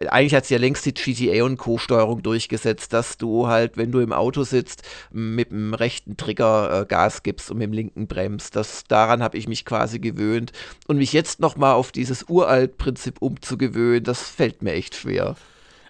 äh, eigentlich hat sich ja längst die GTA und Co-Steuerung durchgesetzt, dass du halt, wenn du im Auto sitzt, mit dem rechten Trigger äh, Gas gibst und mit dem linken bremst. Das, daran habe ich mich quasi gewöhnt. Und mich jetzt nochmal auf dieses Uralt-Prinzip umzugewöhnen, das fällt mir echt schwer.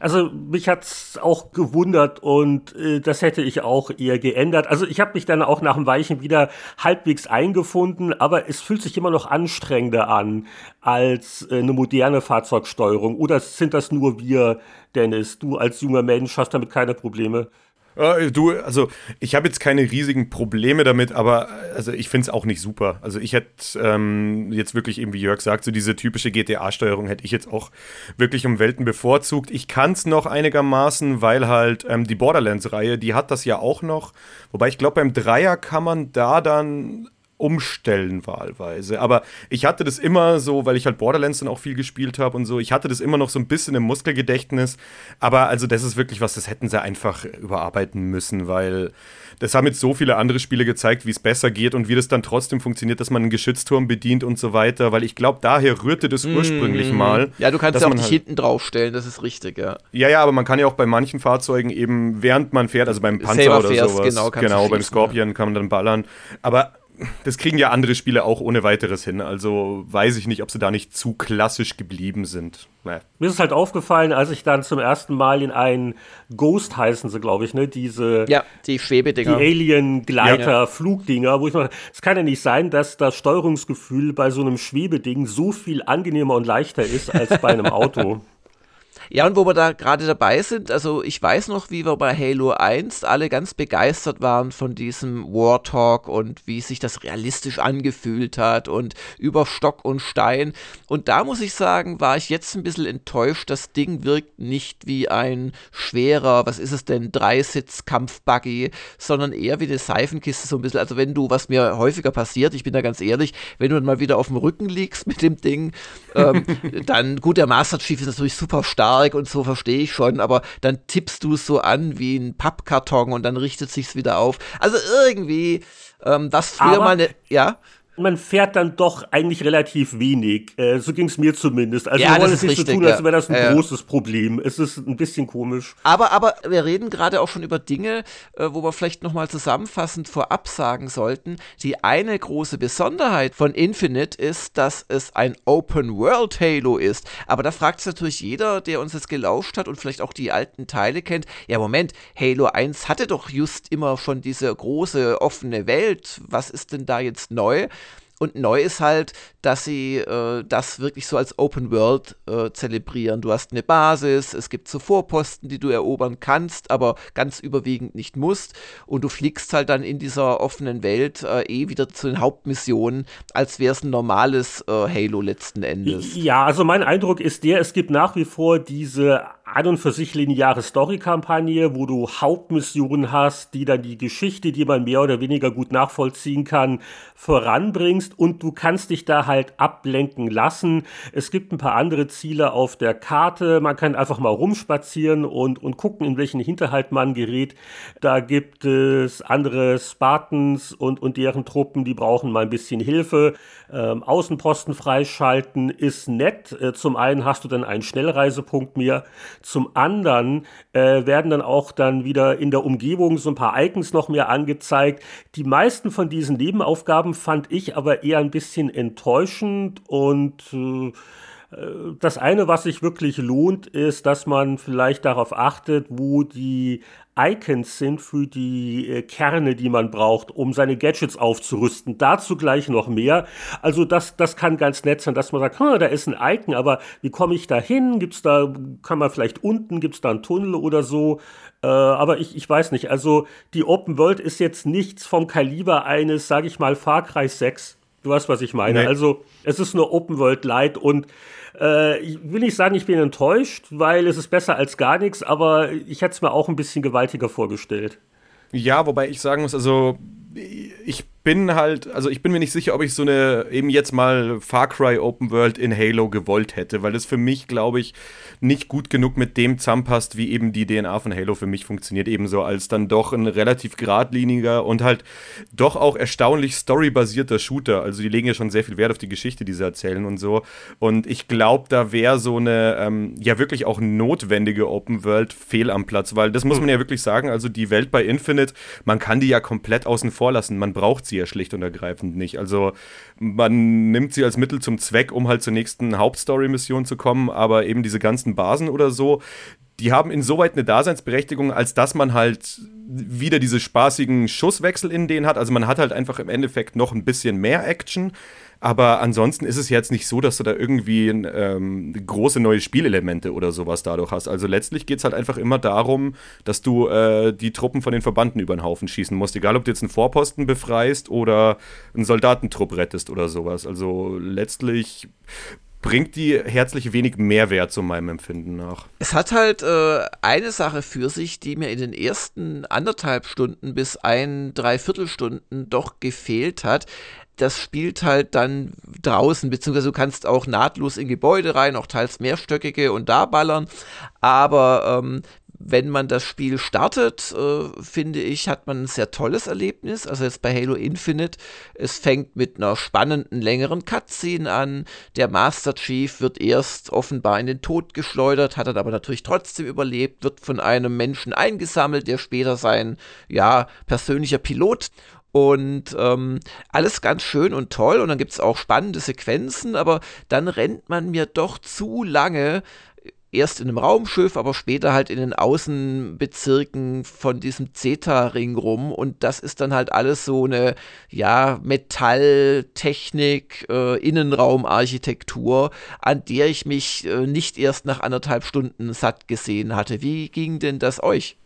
Also mich hat's auch gewundert und äh, das hätte ich auch eher geändert. Also ich habe mich dann auch nach dem Weichen wieder halbwegs eingefunden, aber es fühlt sich immer noch anstrengender an als äh, eine moderne Fahrzeugsteuerung. Oder sind das nur wir, Dennis? Du als junger Mensch hast damit keine Probleme? Du, also ich habe jetzt keine riesigen Probleme damit, aber also ich finde es auch nicht super. Also ich hätte ähm, jetzt wirklich eben, wie Jörg sagt, so diese typische GTA-Steuerung hätte ich jetzt auch wirklich um Welten bevorzugt. Ich kann es noch einigermaßen, weil halt ähm, die Borderlands-Reihe, die hat das ja auch noch. Wobei ich glaube, beim Dreier kann man da dann umstellen wahlweise. Aber ich hatte das immer so, weil ich halt Borderlands dann auch viel gespielt habe und so, ich hatte das immer noch so ein bisschen im Muskelgedächtnis. Aber also das ist wirklich was, das hätten sie einfach überarbeiten müssen, weil das haben jetzt so viele andere Spiele gezeigt, wie es besser geht und wie das dann trotzdem funktioniert, dass man einen Geschützturm bedient und so weiter, weil ich glaube, daher rührte das ursprünglich mm. mal. Ja, du kannst ja auch dich halt hinten draufstellen, das ist richtig, ja. Ja, ja, aber man kann ja auch bei manchen Fahrzeugen eben, während man fährt, also beim Panzer Saber oder fährst, sowas, genau, genau beim Scorpion ja. kann man dann ballern. Aber das kriegen ja andere Spiele auch ohne weiteres hin. Also weiß ich nicht, ob sie da nicht zu klassisch geblieben sind. Naja. Mir ist es halt aufgefallen, als ich dann zum ersten Mal in einen Ghost heißen sie, glaube ich, ne? Diese. Ja, die Schwebedinger. Die Alien-Gleiter-Flugdinger, ja. wo ich noch. Es kann ja nicht sein, dass das Steuerungsgefühl bei so einem Schwebeding so viel angenehmer und leichter ist als bei einem Auto. Ja, und wo wir da gerade dabei sind, also ich weiß noch, wie wir bei Halo 1 alle ganz begeistert waren von diesem War Talk und wie sich das realistisch angefühlt hat und über Stock und Stein. Und da muss ich sagen, war ich jetzt ein bisschen enttäuscht. Das Ding wirkt nicht wie ein schwerer, was ist es denn, Dreisitz-Kampfbuggy, sondern eher wie eine Seifenkiste so ein bisschen. Also wenn du, was mir häufiger passiert, ich bin da ganz ehrlich, wenn du dann mal wieder auf dem Rücken liegst mit dem Ding, ähm, dann, gut, der Master Chief ist natürlich super stark, stark und so verstehe ich schon, aber dann tippst du es so an wie ein Pappkarton und dann richtet sich's wieder auf. Also irgendwie, ähm, was früher aber mal eine, ja man fährt dann doch eigentlich relativ wenig. Äh, so ging es mir zumindest. Also ja, wir wollen es nicht richtig, so tun, als wäre das ein ja. großes Problem. Es ist ein bisschen komisch. Aber, aber wir reden gerade auch schon über Dinge, äh, wo wir vielleicht nochmal zusammenfassend vorab sagen sollten. Die eine große Besonderheit von Infinite ist, dass es ein Open World Halo ist. Aber da fragt sich natürlich jeder, der uns jetzt gelauscht hat und vielleicht auch die alten Teile kennt. Ja, Moment, Halo 1 hatte doch just immer schon diese große offene Welt. Was ist denn da jetzt neu? Und neu ist halt, dass sie äh, das wirklich so als Open World äh, zelebrieren. Du hast eine Basis, es gibt so Vorposten, die du erobern kannst, aber ganz überwiegend nicht musst. Und du fliegst halt dann in dieser offenen Welt äh, eh wieder zu den Hauptmissionen, als wäre es ein normales äh, Halo letzten Endes. Ja, also mein Eindruck ist der, es gibt nach wie vor diese an und für sich lineare Story-Kampagne, wo du Hauptmissionen hast, die dann die Geschichte, die man mehr oder weniger gut nachvollziehen kann, voranbringst und du kannst dich da halt ablenken lassen. Es gibt ein paar andere Ziele auf der Karte. Man kann einfach mal rumspazieren und, und gucken, in welchen Hinterhalt man gerät. Da gibt es andere Spartans und, und deren Truppen, die brauchen mal ein bisschen Hilfe. Ähm, Außenposten freischalten ist nett. Äh, zum einen hast du dann einen Schnellreisepunkt mehr Zum anderen äh, werden dann auch dann wieder in der Umgebung so ein paar Icons noch mehr angezeigt. Die meisten von diesen Nebenaufgaben fand ich aber eher ein bisschen enttäuschend und äh, das eine, was sich wirklich lohnt, ist, dass man vielleicht darauf achtet, wo die Icons sind für die äh, Kerne, die man braucht, um seine Gadgets aufzurüsten. Dazu gleich noch mehr. Also das, das kann ganz nett sein, dass man sagt, da ist ein Icon, aber wie komme ich da hin? Gibt's da, kann man vielleicht unten, gibt's da einen Tunnel oder so? Äh, aber ich, ich weiß nicht. Also die Open World ist jetzt nichts vom Kaliber eines, sage ich mal, Far Cry 6. Du weißt, was ich meine. Nee. Also es ist nur Open World Light und äh, ich will nicht sagen, ich bin enttäuscht, weil es ist besser als gar nichts, aber ich hätte es mir auch ein bisschen gewaltiger vorgestellt. Ja, wobei ich sagen muss, also ich bin halt, also ich bin mir nicht sicher, ob ich so eine eben jetzt mal Far Cry Open World in Halo gewollt hätte, weil es für mich, glaube ich, nicht gut genug mit dem zusammenpasst, wie eben die DNA von Halo für mich funktioniert, ebenso als dann doch ein relativ geradliniger und halt doch auch erstaunlich storybasierter Shooter. Also die legen ja schon sehr viel Wert auf die Geschichte, die sie erzählen und so. Und ich glaube, da wäre so eine ähm, ja wirklich auch notwendige Open World fehl am Platz, weil das muss hm. man ja wirklich sagen, also die Welt bei Infinite, man kann die ja komplett außen vor lassen. Man braucht sie ja schlicht und ergreifend nicht. Also man nimmt sie als Mittel zum Zweck, um halt zur nächsten Hauptstory-Mission zu kommen, aber eben diese ganzen Basen oder so, die haben insoweit eine Daseinsberechtigung, als dass man halt wieder diese spaßigen Schusswechsel in denen hat. Also man hat halt einfach im Endeffekt noch ein bisschen mehr Action. Aber ansonsten ist es jetzt nicht so, dass du da irgendwie ähm, große neue Spielelemente oder sowas dadurch hast. Also letztlich geht es halt einfach immer darum, dass du äh, die Truppen von den Verbanden über den Haufen schießen musst. Egal, ob du jetzt einen Vorposten befreist oder einen Soldatentrupp rettest oder sowas. Also letztlich bringt die herzlich wenig Mehrwert zu meinem Empfinden nach. Es hat halt äh, eine Sache für sich, die mir in den ersten anderthalb Stunden bis ein, dreiviertel Stunden doch gefehlt hat das spielt halt dann draußen, beziehungsweise du kannst auch nahtlos in Gebäude rein, auch teils mehrstöckige und da ballern. Aber ähm, wenn man das Spiel startet, äh, finde ich, hat man ein sehr tolles Erlebnis. Also jetzt bei Halo Infinite, es fängt mit einer spannenden, längeren Cutscene an. Der Master Chief wird erst offenbar in den Tod geschleudert, hat dann aber natürlich trotzdem überlebt, wird von einem Menschen eingesammelt, der später sein, ja, persönlicher Pilot und ähm, alles ganz schön und toll. Und dann gibt es auch spannende Sequenzen, aber dann rennt man mir doch zu lange erst in einem Raumschiff, aber später halt in den Außenbezirken von diesem Zeta-Ring rum. Und das ist dann halt alles so eine, ja, Metalltechnik, äh, Innenraumarchitektur, an der ich mich äh, nicht erst nach anderthalb Stunden satt gesehen hatte. Wie ging denn das euch?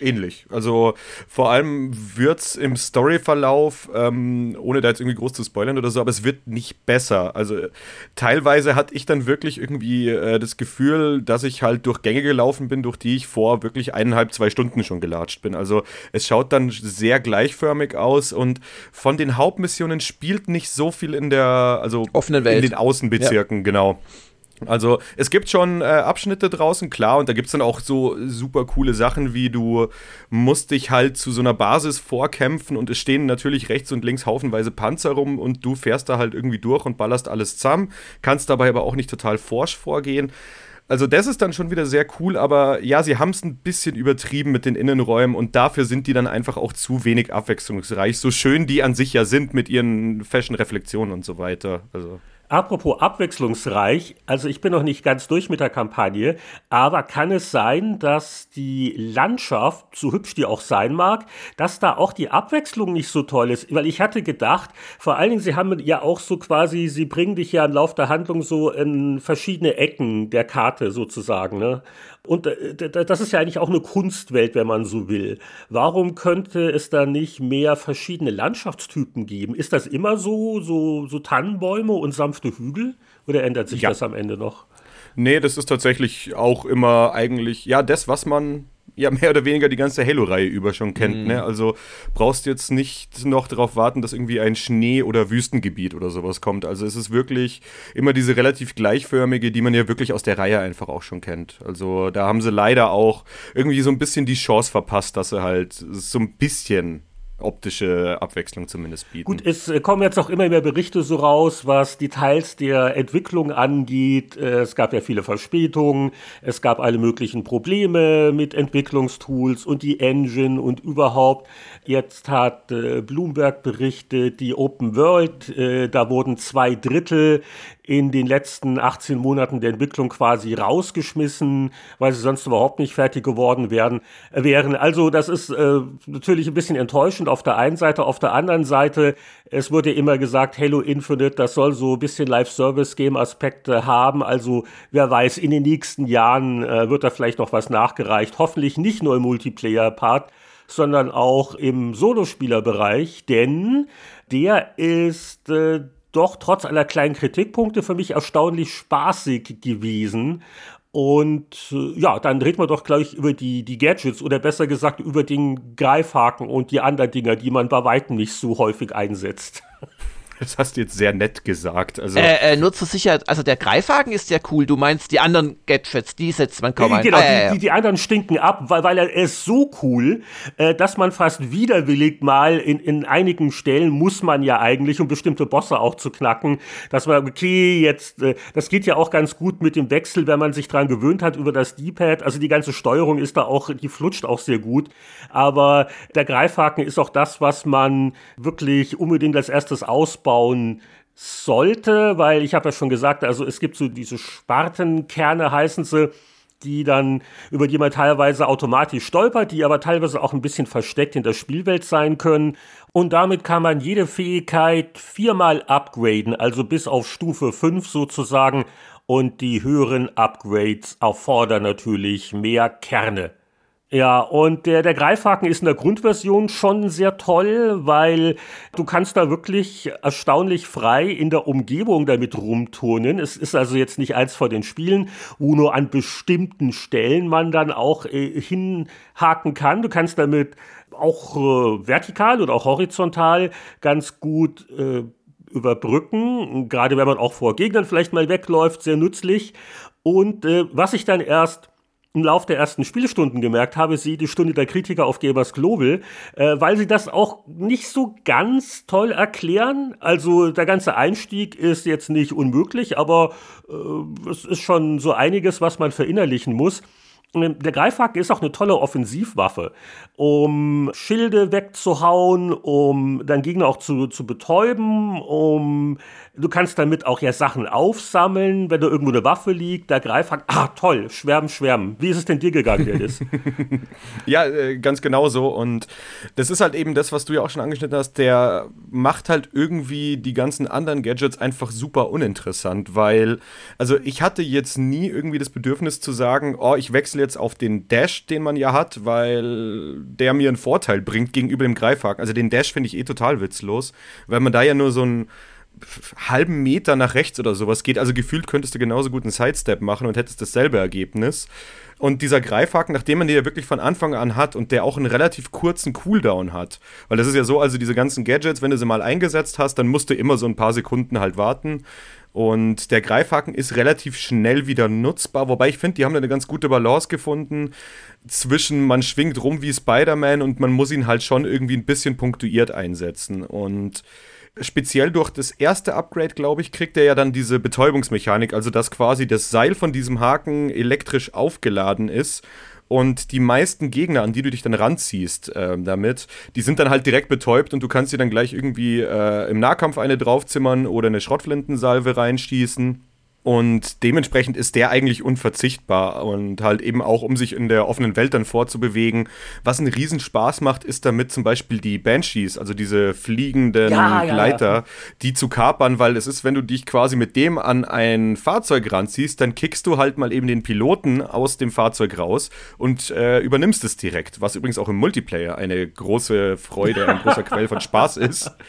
Ähnlich. Also vor allem wird es im Storyverlauf, ähm, ohne da jetzt irgendwie groß zu spoilern oder so, aber es wird nicht besser. Also teilweise hatte ich dann wirklich irgendwie äh, das Gefühl, dass ich halt durch Gänge gelaufen bin, durch die ich vor wirklich eineinhalb, zwei Stunden schon gelatscht bin. Also es schaut dann sehr gleichförmig aus und von den Hauptmissionen spielt nicht so viel in der, also offenen Welt. In den Außenbezirken, ja. genau. Also es gibt schon äh, Abschnitte draußen, klar, und da gibt es dann auch so super coole Sachen, wie du musst dich halt zu so einer Basis vorkämpfen und es stehen natürlich rechts und links haufenweise Panzer rum und du fährst da halt irgendwie durch und ballerst alles zusammen, kannst dabei aber auch nicht total forsch vorgehen. Also das ist dann schon wieder sehr cool, aber ja, sie haben es ein bisschen übertrieben mit den Innenräumen und dafür sind die dann einfach auch zu wenig abwechslungsreich, so schön die an sich ja sind mit ihren Fashion-Reflexionen und so weiter. Also. Apropos abwechslungsreich, also ich bin noch nicht ganz durch mit der Kampagne, aber kann es sein, dass die Landschaft, so hübsch die auch sein mag, dass da auch die Abwechslung nicht so toll ist? Weil ich hatte gedacht, vor allen Dingen, sie haben ja auch so quasi, sie bringen dich ja im Lauf der Handlung so in verschiedene Ecken der Karte sozusagen, ne? Und äh, das ist ja eigentlich auch eine Kunstwelt, wenn man so will. Warum könnte es da nicht mehr verschiedene Landschaftstypen geben? Ist das immer so, so, so Tannenbäume und sanfte Hügel? Oder ändert sich ja. das am Ende noch? Nee, das ist tatsächlich auch immer eigentlich, ja, das, was man ja mehr oder weniger die ganze Halo-Reihe über schon kennt. Mhm. Ne? Also brauchst jetzt nicht noch darauf warten, dass irgendwie ein Schnee- oder Wüstengebiet oder sowas kommt. Also es ist wirklich immer diese relativ gleichförmige, die man ja wirklich aus der Reihe einfach auch schon kennt. Also da haben sie leider auch irgendwie so ein bisschen die Chance verpasst, dass sie halt so ein bisschen optische Abwechslung zumindest bieten. Gut, es äh, kommen jetzt auch immer mehr Berichte so raus, was Details der Entwicklung angeht. Äh, es gab ja viele Verspätungen, es gab alle möglichen Probleme mit Entwicklungstools und die Engine und überhaupt. Jetzt hat äh, Bloomberg berichtet, die Open World, da wurden zwei Drittel in den letzten 18 Monaten der Entwicklung quasi rausgeschmissen, weil sie sonst überhaupt nicht fertig geworden wären. wären. Also das ist äh, natürlich ein bisschen enttäuschend auf der einen Seite. Auf der anderen Seite, es wurde ja immer gesagt, Halo Infinite, das soll so ein bisschen Live-Service-Game-Aspekte haben. Also wer weiß, in den nächsten Jahren äh, wird da vielleicht noch was nachgereicht. Hoffentlich nicht nur im Multiplayer-Part, sondern auch im Solospielerbereich, denn der ist äh, doch trotz aller kleinen Kritikpunkte für mich erstaunlich spaßig gewesen. Und äh, ja, dann reden wir doch gleich über die, die Gadgets oder besser gesagt über den Greifhaken und die anderen Dinger, die man bei weitem nicht so häufig einsetzt. Das hast du jetzt sehr nett gesagt. Also äh, äh, nur zur Sicherheit, also der Greifhaken ist ja cool. Du meinst die anderen Gadgets, die setzt man kaum ein. Genau, ah, die, die, die, anderen stinken ab, weil, weil er ist so cool, äh, dass man fast widerwillig mal in, in einigen Stellen muss man ja eigentlich, um bestimmte Bosse auch zu knacken, dass man, okay, jetzt, äh, das geht ja auch ganz gut mit dem Wechsel, wenn man sich dran gewöhnt hat über das D-Pad. Also die ganze Steuerung ist da auch, die flutscht auch sehr gut. Aber der Greifhaken ist auch das, was man wirklich unbedingt als erstes ausbaut aufbauen sollte, weil ich habe ja schon gesagt, also es gibt so diese Spartenkerne heißen sie, die dann, über die man teilweise automatisch stolpert, die aber teilweise auch ein bisschen versteckt in der Spielwelt sein können. Und damit kann man jede Fähigkeit viermal upgraden, also bis auf Stufe 5 sozusagen. Und die höheren Upgrades erfordern natürlich mehr Kerne. Ja, und der, der Greifhaken ist in der Grundversion schon sehr toll, weil du kannst da wirklich erstaunlich frei in der Umgebung damit rumturnen. Es ist also jetzt nicht eins vor den Spielen, wo nur an bestimmten Stellen man dann auch äh, hinhaken kann. Du kannst damit auch äh, vertikal oder auch horizontal ganz gut äh, überbrücken, gerade wenn man auch vor Gegnern vielleicht mal wegläuft, sehr nützlich. Und äh, was ich dann erst im Lauf der ersten Spielstunden gemerkt habe, sie die Stunde der Kritiker auf Gamers Global, äh, weil sie das auch nicht so ganz toll erklären. Also der ganze Einstieg ist jetzt nicht unmöglich, aber äh, es ist schon so einiges, was man verinnerlichen muss. Der Greifhaken ist auch eine tolle Offensivwaffe, um Schilde wegzuhauen, um deinen Gegner auch zu, zu betäuben, um du kannst damit auch ja Sachen aufsammeln, wenn da irgendwo eine Waffe liegt, der Greifhaken, ah toll, schwärmen, schwärmen. Wie ist es denn dir gegangen, Dennis? ja, äh, ganz genau so und das ist halt eben das, was du ja auch schon angeschnitten hast, der macht halt irgendwie die ganzen anderen Gadgets einfach super uninteressant, weil, also ich hatte jetzt nie irgendwie das Bedürfnis zu sagen, oh, ich wechsle jetzt auf den Dash, den man ja hat, weil der mir einen Vorteil bringt gegenüber dem Greifhaken. Also den Dash finde ich eh total witzlos, weil man da ja nur so einen halben Meter nach rechts oder sowas geht. Also gefühlt könntest du genauso gut einen Sidestep machen und hättest dasselbe Ergebnis. Und dieser Greifhaken, nachdem man den ja wirklich von Anfang an hat und der auch einen relativ kurzen Cooldown hat, weil das ist ja so, also diese ganzen Gadgets, wenn du sie mal eingesetzt hast, dann musst du immer so ein paar Sekunden halt warten. Und der Greifhaken ist relativ schnell wieder nutzbar, wobei ich finde, die haben da eine ganz gute Balance gefunden zwischen man schwingt rum wie Spider-Man und man muss ihn halt schon irgendwie ein bisschen punktuiert einsetzen. Und speziell durch das erste Upgrade, glaube ich, kriegt er ja dann diese Betäubungsmechanik, also dass quasi das Seil von diesem Haken elektrisch aufgeladen ist und die meisten Gegner, an die du dich dann ranziehst äh, damit, die sind dann halt direkt betäubt und du kannst dir dann gleich irgendwie äh, im Nahkampf eine draufzimmern oder eine Schrottflintensalve reinschießen. Und dementsprechend ist der eigentlich unverzichtbar und halt eben auch, um sich in der offenen Welt dann vorzubewegen. Was einen Riesenspaß macht, ist damit zum Beispiel die Banshees, also diese fliegenden ja, Gleiter, ja, ja. die zu kapern, weil es ist, wenn du dich quasi mit dem an ein Fahrzeug ranziehst, dann kickst du halt mal eben den Piloten aus dem Fahrzeug raus und äh, übernimmst es direkt, was übrigens auch im Multiplayer eine große Freude, ein großer Quell von Spaß ist.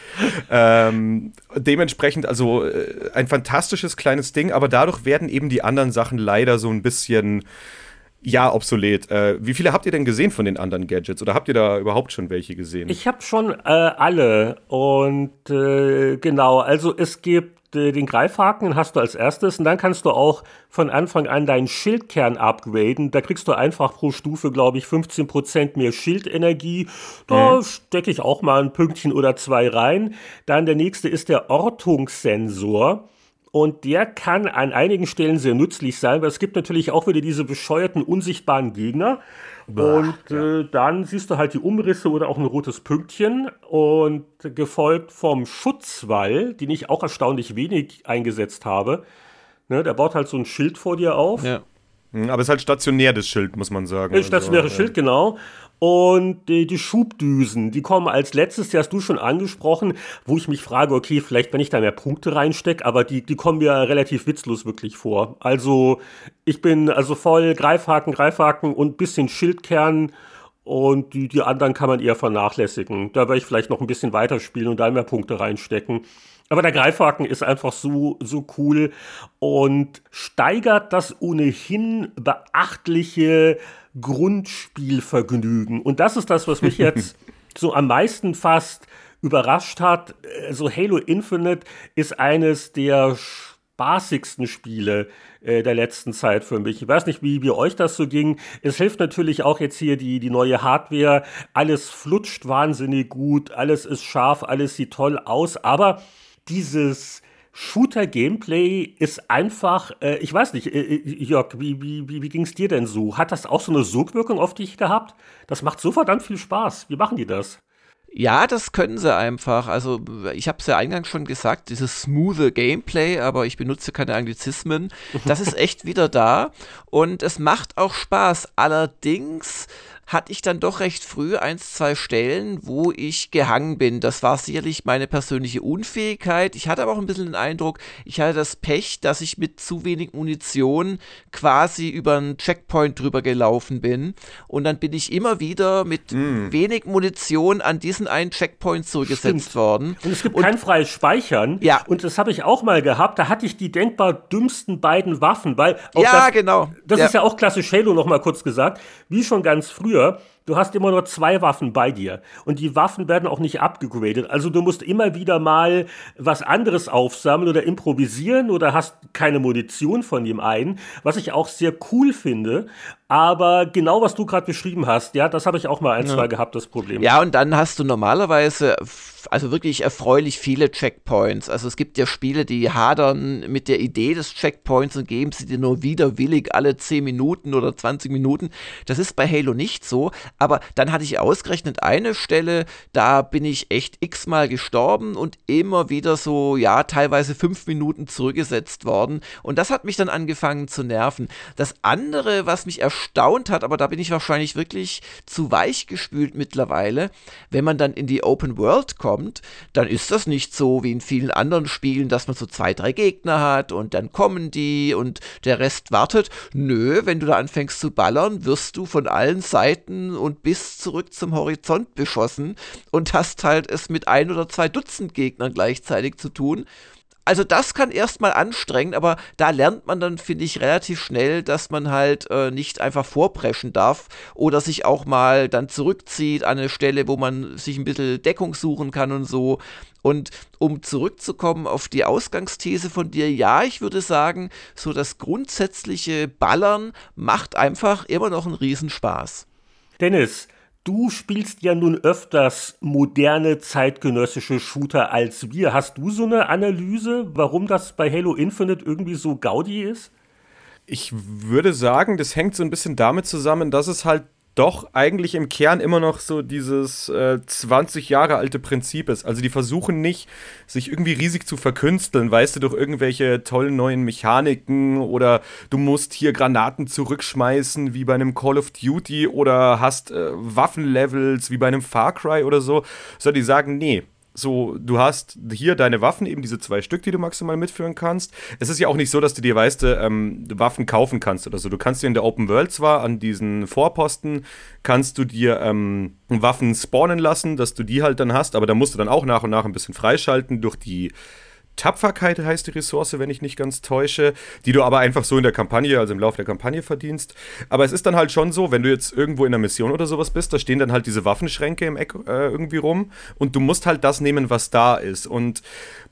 Ähm, dementsprechend also äh, ein fantastisches kleines Ding, aber dadurch werden eben die anderen Sachen leider so ein bisschen ja, obsolet. Äh, wie viele habt ihr denn gesehen von den anderen Gadgets? Oder habt ihr da überhaupt schon welche gesehen? Ich habe schon äh, alle. Und äh, genau, also es gibt äh, den Greifhaken hast du als erstes und dann kannst du auch von Anfang an deinen Schildkern upgraden. Da kriegst du einfach pro Stufe, glaube ich, 15% mehr Schildenergie. Da mhm. stecke ich auch mal ein Pünktchen oder zwei rein. Dann der nächste ist der Ortungssensor. Und der kann an einigen Stellen sehr nützlich sein, weil es gibt natürlich auch wieder diese bescheuerten, unsichtbaren Gegner. Und äh, dann siehst du halt die Umrisse oder auch ein rotes Pünktchen und gefolgt vom Schutzwall, den ich auch erstaunlich wenig eingesetzt habe. Ne, der baut halt so ein Schild vor dir auf. Ja. Hm, aber es ist halt stationär, das Schild, muss man sagen. Ein stationäres also, Schild, ja. genau. Und die, Schubdüsen, die kommen als letztes, die hast du schon angesprochen, wo ich mich frage, okay, vielleicht wenn ich da mehr Punkte reinstecke, aber die, die kommen mir relativ witzlos wirklich vor. Also ich bin also voll Greifhaken, Greifhaken und bisschen Schildkern und die, die anderen kann man eher vernachlässigen. Da werde ich vielleicht noch ein bisschen weiterspielen und da mehr Punkte reinstecken. Aber der Greifhaken ist einfach so, so cool und steigert das ohnehin beachtliche Grundspielvergnügen. Und das ist das, was mich jetzt so am meisten fast überrascht hat. Also Halo Infinite ist eines der spaßigsten Spiele äh, der letzten Zeit für mich. Ich weiß nicht, wie, wie euch das so ging. Es hilft natürlich auch jetzt hier die, die neue Hardware. Alles flutscht wahnsinnig gut, alles ist scharf, alles sieht toll aus, aber dieses Shooter-Gameplay ist einfach, äh, ich weiß nicht, äh, äh Jörg, wie, wie, wie, wie ging es dir denn so? Hat das auch so eine Sogwirkung auf dich gehabt? Das macht so verdammt viel Spaß. Wie machen die das? Ja, das können sie einfach. Also ich habe es ja eingangs schon gesagt, dieses smooth Gameplay, aber ich benutze keine Anglizismen. Das ist echt wieder da und es macht auch Spaß. Allerdings hatte ich dann doch recht früh eins, zwei Stellen, wo ich gehangen bin. Das war sicherlich meine persönliche Unfähigkeit. Ich hatte aber auch ein bisschen den Eindruck, ich hatte das Pech, dass ich mit zu wenig Munition quasi über einen Checkpoint drüber gelaufen bin. Und dann bin ich immer wieder mit mm. wenig Munition an diesen einen Checkpoint zurückgesetzt Stimmt. worden. Und es gibt und, kein freies Speichern. Ja. Und das habe ich auch mal gehabt. Da hatte ich die denkbar dümmsten beiden Waffen, weil ja, das, genau. Das ja. ist ja auch klassisch Halo noch mal kurz gesagt. Wie schon ganz früher früher, du hast immer nur zwei Waffen bei dir und die Waffen werden auch nicht abgegradet. Also du musst immer wieder mal was anderes aufsammeln oder improvisieren oder hast keine Munition von dem einen, was ich auch sehr cool finde. Aber genau, was du gerade beschrieben hast, ja, das habe ich auch mal ein, ja. zwei gehabt, das Problem. Ja, und dann hast du normalerweise, also wirklich erfreulich viele Checkpoints. Also es gibt ja Spiele, die hadern mit der Idee des Checkpoints und geben sie dir nur widerwillig alle 10 Minuten oder 20 Minuten. Das ist bei Halo nicht so. Aber dann hatte ich ausgerechnet eine Stelle, da bin ich echt x-mal gestorben und immer wieder so, ja, teilweise fünf Minuten zurückgesetzt worden. Und das hat mich dann angefangen zu nerven. Das andere, was mich erstaunt, hat, aber da bin ich wahrscheinlich wirklich zu weich gespült mittlerweile. Wenn man dann in die Open World kommt, dann ist das nicht so wie in vielen anderen Spielen, dass man so zwei, drei Gegner hat und dann kommen die und der Rest wartet. Nö, wenn du da anfängst zu ballern, wirst du von allen Seiten und bis zurück zum Horizont beschossen und hast halt es mit ein oder zwei Dutzend Gegnern gleichzeitig zu tun. Also das kann erstmal anstrengen, aber da lernt man dann, finde ich, relativ schnell, dass man halt äh, nicht einfach vorpreschen darf oder sich auch mal dann zurückzieht an eine Stelle, wo man sich ein bisschen Deckung suchen kann und so. Und um zurückzukommen auf die Ausgangsthese von dir, ja, ich würde sagen, so das grundsätzliche Ballern macht einfach immer noch einen Riesenspaß. Dennis, Du spielst ja nun öfters moderne zeitgenössische Shooter als wir. Hast du so eine Analyse, warum das bei Halo Infinite irgendwie so Gaudi ist? Ich würde sagen, das hängt so ein bisschen damit zusammen, dass es halt doch eigentlich im Kern immer noch so dieses äh, 20 Jahre alte Prinzip ist. Also die versuchen nicht, sich irgendwie riesig zu verkünsteln, weißt du, durch irgendwelche tollen neuen Mechaniken oder du musst hier Granaten zurückschmeißen wie bei einem Call of Duty oder hast äh, Waffenlevels wie bei einem Far Cry oder so, sondern die sagen, nee, so, du hast hier deine Waffen, eben diese zwei Stück, die du maximal mitführen kannst. Es ist ja auch nicht so, dass du dir, weißt ähm, Waffen kaufen kannst oder so. Du kannst dir in der Open World zwar an diesen Vorposten, kannst du dir ähm, Waffen spawnen lassen, dass du die halt dann hast, aber da musst du dann auch nach und nach ein bisschen freischalten durch die Tapferkeit heißt die Ressource, wenn ich nicht ganz täusche, die du aber einfach so in der Kampagne, also im Laufe der Kampagne verdienst. Aber es ist dann halt schon so, wenn du jetzt irgendwo in einer Mission oder sowas bist, da stehen dann halt diese Waffenschränke im Eck äh, irgendwie rum und du musst halt das nehmen, was da ist. Und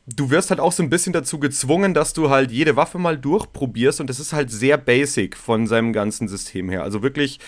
du wirst halt auch so ein bisschen dazu gezwungen, dass du halt jede Waffe mal durchprobierst und das ist halt sehr basic von seinem ganzen System her. Also wirklich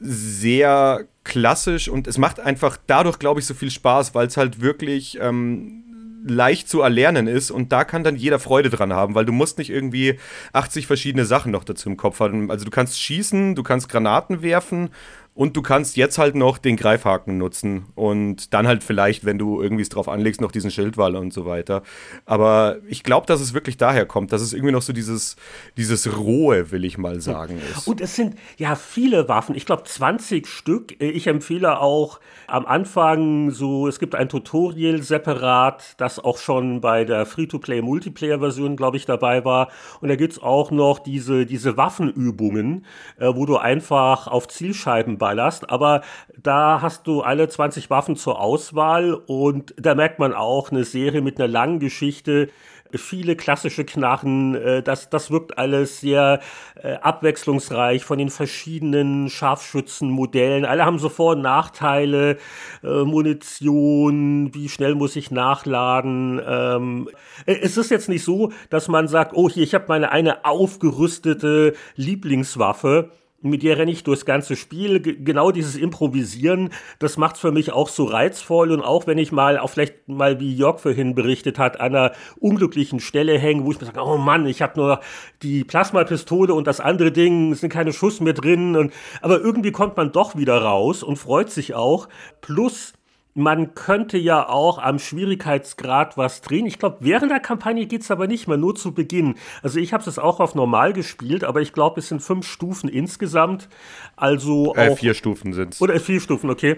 sehr klassisch und es macht einfach dadurch, glaube ich, so viel Spaß, weil es halt wirklich ähm, leicht zu erlernen ist und da kann dann jeder Freude dran haben, weil du musst nicht irgendwie 80 verschiedene Sachen noch dazu im Kopf haben. Also du kannst schießen, du kannst Granaten werfen und du kannst jetzt halt noch den Greifhaken nutzen und dann halt vielleicht, wenn du irgendwie es drauf anlegst, noch diesen Schildwall und so weiter. Aber ich glaube, dass es wirklich daher kommt, dass es irgendwie noch so dieses, dieses Rohe, will ich mal sagen, ist. Und es sind ja viele Waffen, ich glaube 20 Stück. Ich empfehle auch am Anfang so, es gibt ein Tutorial separat, das auch schon bei der Free-to-Play-Multiplayer-Version, glaube ich, dabei war. Und da gibt es auch noch diese, diese Waffenübungen, äh, wo du einfach auf Zielscheiben ballerst, aber da hast du alle 20 Waffen zur Auswahl und da merkt man auch eine Serie mit einer langen Geschichte, viele klassische Knarren, äh, das, das wirkt alles sehr äh, abwechslungsreich von den verschiedenen Scharfschützenmodellen. Alle haben so Vor- und Nachteile, äh, Munition, wie schnell muss ich nachladen. Ähm, äh, es ist jetzt nicht so, dass man sagt, oh hier, ich habe meine eine aufgerüstete Lieblingswaffe mit der renne ich durchs ganze Spiel. G genau dieses Improvisieren, das macht's für mich auch so reizvoll. Und auch wenn ich mal, auch vielleicht mal, wie Jörg vorhin berichtet hat, an einer unglücklichen Stelle hänge, wo ich mir sage, oh Mann, ich habe nur die Plasmapistole und das andere Ding, es sind keine Schuss mehr drin. Und, aber irgendwie kommt man doch wieder raus und freut sich auch. Plus, man könnte ja auch am Schwierigkeitsgrad was drehen. Ich glaube, während der Kampagne geht's aber nicht mehr, nur zu Beginn. Also ich habe es auch auf normal gespielt, aber ich glaube, es sind fünf Stufen insgesamt. Also äh, auch, vier Stufen sind's. Oder vier Stufen, okay.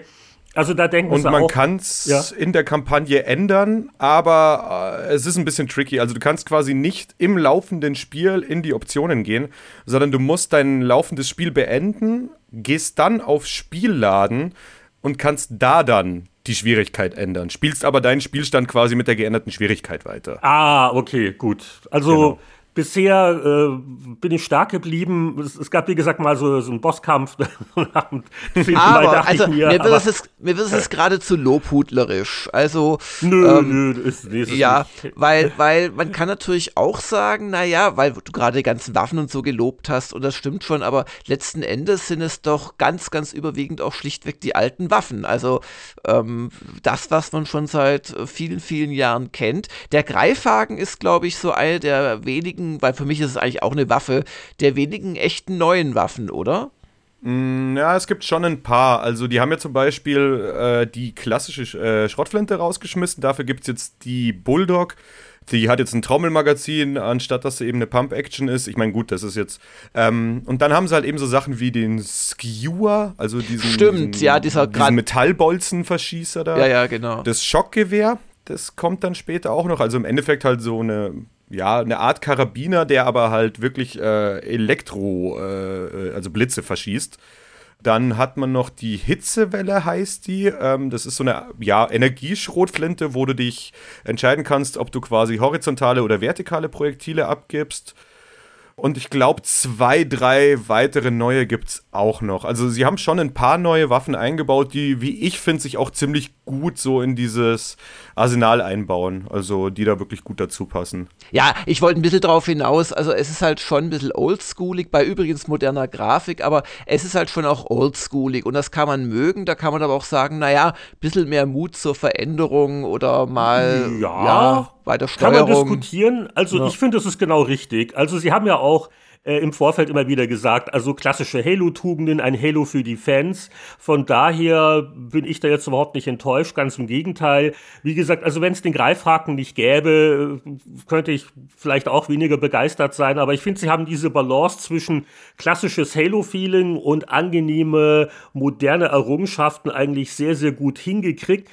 Also da denken Und man kann es Ja. in der Kampagne ändern, aber äh, es ist ein bisschen tricky. Also du kannst quasi nicht im laufenden Spiel in die Optionen gehen, sondern du musst dein laufendes Spiel beenden, gehst dann auf Spielladen und kannst da dann die Schwierigkeit ändern. Spielst aber deinen Spielstand quasi mit der geänderten Schwierigkeit weiter. Ah, okay, gut. Also Genau. Bisher äh, bin ich stark geblieben. Es, es gab, wie gesagt, mal so, so einen Bosskampf. Aber, also, mir, mir, wird aber, mir wird es jetzt geradezu lobhudlerisch. Also, nö, ähm, nö, ist, nee, ist es ja, nicht. weil, weil man kann natürlich auch sagen, naja, weil du gerade die ganzen Waffen und so gelobt hast, und das stimmt schon, aber letzten Endes sind es doch ganz, ganz überwiegend auch schlichtweg die alten Waffen. Also ähm, das, was man schon seit äh, vielen, vielen Jahren kennt. Der Greifhaken ist, glaube ich, so eine der wenigen, weil für mich ist es eigentlich auch eine Waffe, der wenigen echten neuen Waffen, oder? Ja, es gibt schon ein paar. Also die haben ja zum Beispiel äh, die klassische äh, Schrottflinte rausgeschmissen. Dafür gibt es jetzt die Bulldog. Die hat jetzt ein Trommelmagazin, anstatt dass sie eben eine Pump-Action ist. Ich meine, gut, das ist jetzt. Ähm, und dann haben sie halt eben so Sachen wie den Skewer, also diesen, Stimmt, diesen, ja, dieser diesen Metallbolzenverschießer da. Ja, ja, genau. Das Schockgewehr, das kommt dann später auch noch. Also im Endeffekt halt so eine, ja, eine Art Karabiner, der aber halt wirklich äh, Elektro, äh, also Blitze verschießt. Dann hat man noch die Hitzewelle, heißt die. Ähm, das ist so eine ja, Energieschrotflinte, wo du dich entscheiden kannst, ob du quasi horizontale oder vertikale Projektile abgibst. Und ich glaube, zwei, drei weitere neue gibt es auch noch. Also sie haben schon ein paar neue Waffen eingebaut, die, wie ich finde, sich auch ziemlich gut so in dieses Arsenal einbauen. Also die da wirklich gut dazu passen. Ja, ich wollte ein bisschen drauf hinaus. Also es ist halt schon ein bisschen oldschoolig, bei übrigens moderner Grafik, aber es ist halt schon auch oldschoolig und das kann man mögen. Da kann man aber auch sagen, naja, ein bisschen mehr Mut zur Veränderung oder mal Ja, bei der Kann man Steuerung. diskutieren. Also Ja. ich finde, das ist genau richtig. Also sie haben ja auch äh, im Vorfeld immer wieder gesagt, also klassische Halo-Tugenden, ein Halo für die Fans. Von daher bin ich da jetzt überhaupt nicht enttäuscht, ganz im Gegenteil. Wie gesagt, also wenn es den Greifhaken nicht gäbe, äh, könnte ich vielleicht auch weniger begeistert sein, aber ich finde, sie haben diese Balance zwischen klassisches Halo-Feeling und angenehme, moderne Errungenschaften eigentlich sehr, sehr gut hingekriegt.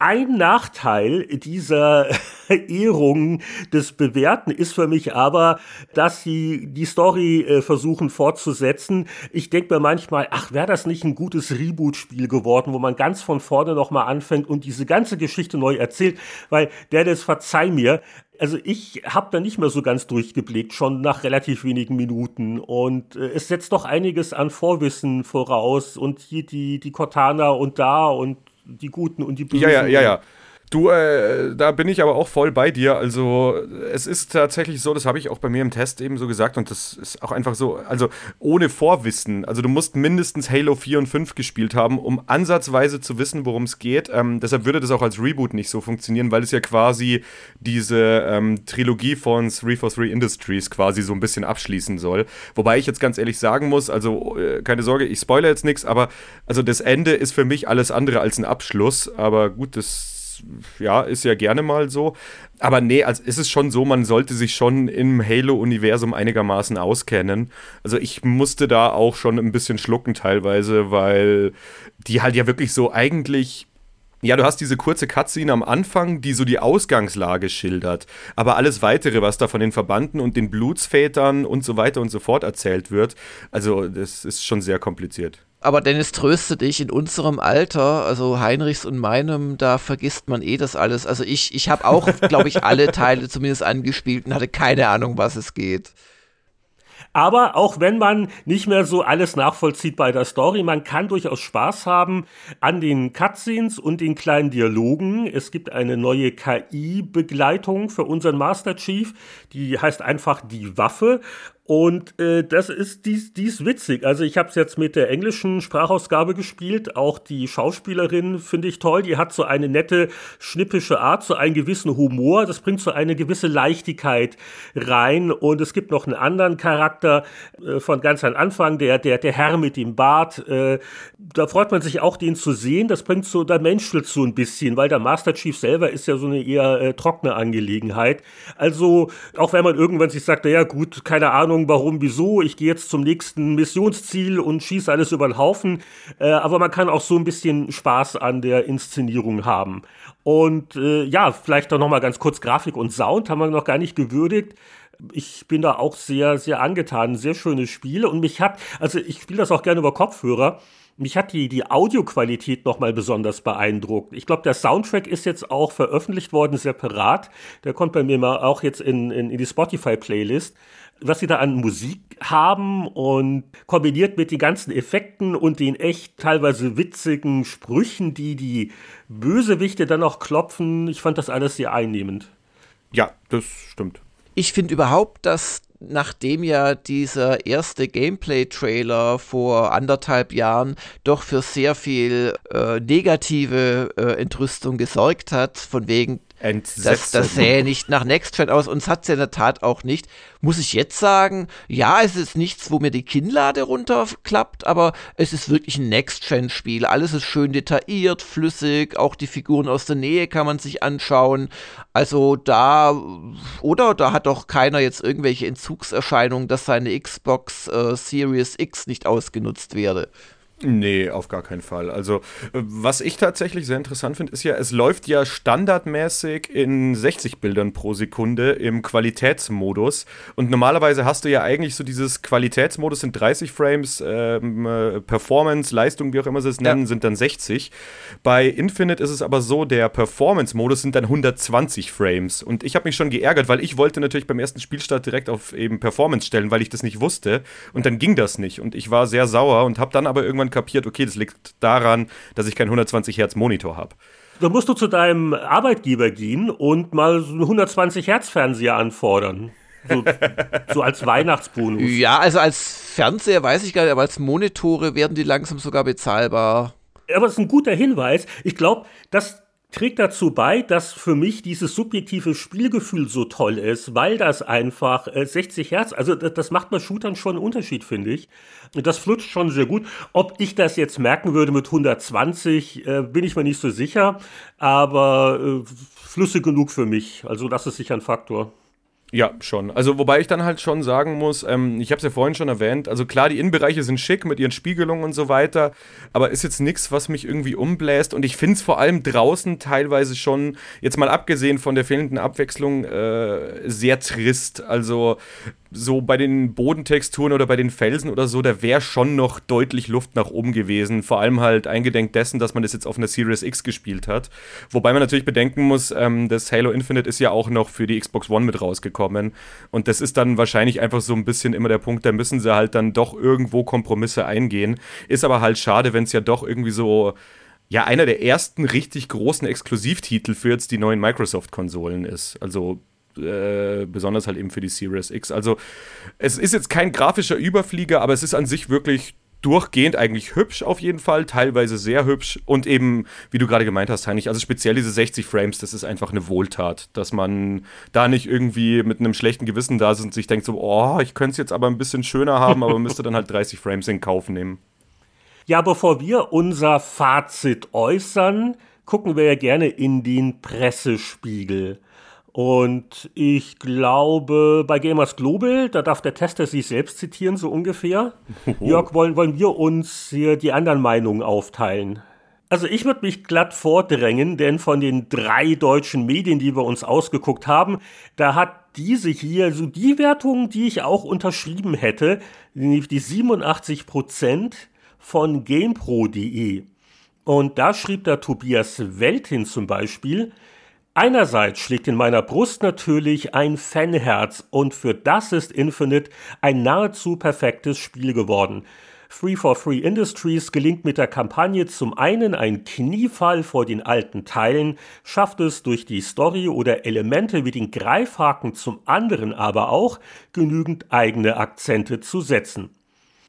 Ein Nachteil dieser Ehrung des Bewährten ist für mich aber, dass sie die Story äh, versuchen fortzusetzen. Ich denke mir manchmal, ach, wäre das nicht ein gutes Reboot-Spiel geworden, wo man ganz von vorne nochmal anfängt und diese ganze Geschichte neu erzählt, weil der das verzeih mir, also ich habe da nicht mehr so ganz durchgeblickt, schon nach relativ wenigen Minuten. Und äh, es setzt doch einiges an Vorwissen voraus. Und hier die, die Cortana und da und die Guten und die Bösen. Ja, ja, ja, ja. Du, äh, da bin ich aber auch voll bei dir. Also es ist tatsächlich so, das habe ich auch bei mir im Test eben so gesagt und das ist auch einfach so, also ohne Vorwissen. Also du musst mindestens Halo 4 und 5 gespielt haben, um ansatzweise zu wissen, worum es geht. Ähm, deshalb würde das auch als Reboot nicht so funktionieren, weil es ja quasi diese ähm, Trilogie von 343 Industries quasi so ein bisschen abschließen soll. Wobei ich jetzt ganz ehrlich sagen muss, also äh, keine Sorge, ich spoilere jetzt nichts, aber also das Ende ist für mich alles andere als ein Abschluss. Aber gut, das ja, ist ja gerne mal so. Aber nee, also ist es schon so, man sollte sich schon im Halo-Universum einigermaßen auskennen. Also ich musste da auch schon ein bisschen schlucken teilweise, weil die halt ja wirklich so eigentlich ja, du hast diese kurze Cutscene am Anfang, die so die Ausgangslage schildert. Aber alles weitere, was da von den Verbanden und den Blutsvätern und so weiter und so fort erzählt wird, also das ist schon sehr kompliziert. Aber Dennis, tröste dich, in unserem Alter, also Heinrichs und meinem, da vergisst man eh das alles. Also ich, ich habe auch, glaube ich, alle Teile zumindest angespielt und hatte keine Ahnung, was es geht. Aber auch wenn man nicht mehr so alles nachvollzieht bei der Story, man kann durchaus Spaß haben an den Cutscenes und den kleinen Dialogen. Es gibt eine neue KI-Begleitung für unseren Master Chief, die heißt einfach die Waffe und äh, das ist dies, dies witzig. Also ich habe es jetzt mit der englischen Sprachausgabe gespielt. Auch die Schauspielerin finde ich toll. Die hat so eine nette, schnippische Art, so einen gewissen Humor. Das bringt so eine gewisse Leichtigkeit rein. Und es gibt noch einen anderen Charakter äh, von ganz am Anfang, der, der, der Herr mit dem Bart. Äh, da freut man sich auch, den zu sehen. Das bringt so, da menschelt so ein bisschen, weil der Master Chief selber ist ja so eine eher äh, trockene Angelegenheit. Also auch wenn man irgendwann sich sagt, na ja gut, keine Ahnung, Ahnung, warum, wieso. Ich gehe jetzt zum nächsten Missionsziel und schieße alles über den Haufen. Äh, aber man kann auch so ein bisschen Spaß an der Inszenierung haben. Und äh, ja, vielleicht doch noch mal ganz kurz Grafik und Sound haben wir noch gar nicht gewürdigt ich bin da auch sehr, sehr angetan. Sehr schöne Spiele. Und mich hat, also ich spiele das auch gerne über Kopfhörer. Mich hat die, die Audioqualität nochmal besonders beeindruckt. Ich glaube, der Soundtrack ist jetzt auch veröffentlicht worden, separat. Der kommt bei mir mal auch jetzt in, in, in die Spotify-Playlist was sie da an Musik haben und kombiniert mit den ganzen Effekten und den echt teilweise witzigen Sprüchen, die die Bösewichte dann auch klopfen. Ich fand das alles sehr einnehmend. Ja, das stimmt. Ich finde überhaupt, dass nachdem ja dieser erste Gameplay-Trailer vor anderthalb Jahren doch für sehr viel äh, negative äh, Entrüstung gesorgt hat, von wegen das, das sähe nicht nach Nextfan aus und es hat es ja in der Tat auch nicht. Muss ich jetzt sagen, ja, es ist nichts, wo mir die Kinnlade runterklappt, aber es ist wirklich ein Next-Fan-Spiel. Alles ist schön detailliert, flüssig, auch die Figuren aus der Nähe kann man sich anschauen. Also da, oder da hat doch keiner jetzt irgendwelche Entzugserscheinungen, dass seine Xbox äh, Series X nicht ausgenutzt werde. Nee, auf gar keinen Fall. Also, äh, was ich tatsächlich sehr interessant finde, ist ja, es läuft ja standardmäßig in 60 Bildern pro Sekunde im Qualitätsmodus. Und normalerweise hast du ja eigentlich so dieses Qualitätsmodus sind 30 Frames, ähm, äh, Performance, Leistung, wie auch immer sie es nennen, ja. sind dann 60. Bei Infinite ist es aber so, der Performance-Modus sind dann 120 Frames. Und ich habe mich schon geärgert, weil ich wollte natürlich beim ersten Spielstart direkt auf eben Performance stellen, weil ich das nicht wusste. Und dann ging das nicht. Und ich war sehr sauer und habe dann aber irgendwann irgendwann kapiert, okay, das liegt daran, dass ich keinen 120 Hertz Monitor habe. Da musst du zu deinem Arbeitgeber gehen und mal so einen 120 Hertz Fernseher anfordern. So, so, als Weihnachtsbonus. Ja, also als Fernseher weiß ich gar nicht, aber als Monitore werden die langsam sogar bezahlbar. Aber das ist ein guter Hinweis. Ich glaube, dass trägt dazu bei, dass für mich dieses subjektive Spielgefühl so toll ist, weil das einfach äh, 60 Hertz, also das, das macht bei Shootern schon einen Unterschied, finde ich. Das flutscht schon sehr gut. Ob ich das jetzt merken würde mit 120, äh, bin ich mir nicht so sicher, aber äh, flüssig genug für mich. Also das ist sicher ein Faktor. Ja, schon. Also wobei ich dann halt schon sagen muss, ähm, ich habe es ja vorhin schon erwähnt, also klar, die Innenbereiche sind schick mit ihren Spiegelungen und so weiter, aber ist jetzt nichts, was mich irgendwie umbläst und ich finde es vor allem draußen teilweise schon, jetzt mal abgesehen von der fehlenden Abwechslung, äh, sehr trist. Also so bei den Bodentexturen oder bei den Felsen oder so, da wäre schon noch deutlich Luft nach oben gewesen. Vor allem halt eingedenk dessen, dass man das jetzt auf einer Series X gespielt hat. Wobei man natürlich bedenken muss, ähm, das Halo Infinite ist ja auch noch für die Xbox One mit rausgekommen. Und das ist dann wahrscheinlich einfach so ein bisschen immer der Punkt, da müssen sie halt dann doch irgendwo Kompromisse eingehen. Ist aber halt schade, wenn es ja doch irgendwie so ja einer der ersten richtig großen Exklusivtitel für jetzt die neuen Microsoft-Konsolen ist. Also äh, besonders halt eben für die Series X. Also es ist jetzt kein grafischer Überflieger, aber es ist an sich wirklich durchgehend eigentlich hübsch auf jeden Fall, teilweise sehr hübsch und eben, wie du gerade gemeint hast, Heinrich, also speziell diese 60 Frames, das ist einfach eine Wohltat, dass man da nicht irgendwie mit einem schlechten Gewissen da ist und sich denkt so, oh, ich könnte es jetzt aber ein bisschen schöner haben, aber müsste dann halt 30 Frames in Kauf nehmen. Ja, bevor wir unser Fazit äußern, gucken wir ja gerne in den Pressespiegel. Und ich glaube, bei Gamers Global, da darf der Tester sich selbst zitieren, so ungefähr. Oho. Jörg, wollen, wollen wir uns hier die anderen Meinungen aufteilen? Also ich würde mich glatt vordrängen, denn von den drei deutschen Medien, die wir uns ausgeguckt haben, da hat diese hier so die Wertung, die ich auch unterschrieben hätte, nämlich die 87% von GamePro.de. Und da schrieb der Tobias Weltin zum Beispiel, Einerseits schlägt in meiner Brust natürlich ein Fanherz und für das ist Infinite ein nahezu perfektes Spiel geworden. Free for Free Industries gelingt mit der Kampagne zum einen ein Kniefall vor den alten Teilen, schafft es durch die Story oder Elemente wie den Greifhaken zum anderen aber auch genügend eigene Akzente zu setzen.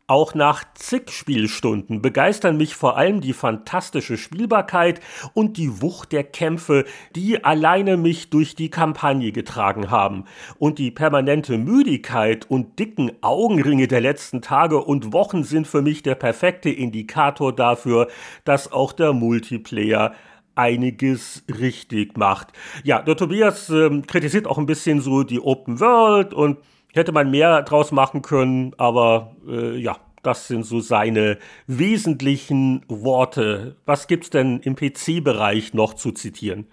Auch nach zig Spielstunden begeistern mich vor allem die fantastische Spielbarkeit und die Wucht der Kämpfe, die alleine mich durch die Kampagne getragen haben. Und die permanente Müdigkeit und dicken Augenringe der letzten Tage und Wochen sind für mich der perfekte Indikator dafür, dass auch der Multiplayer einiges richtig macht. Ja, der Tobias äh, kritisiert auch ein bisschen so die Open World und Hätte man mehr draus machen können, aber äh, ja, das sind so seine wesentlichen Worte. Was gibt's denn im PC-Bereich noch zu zitieren?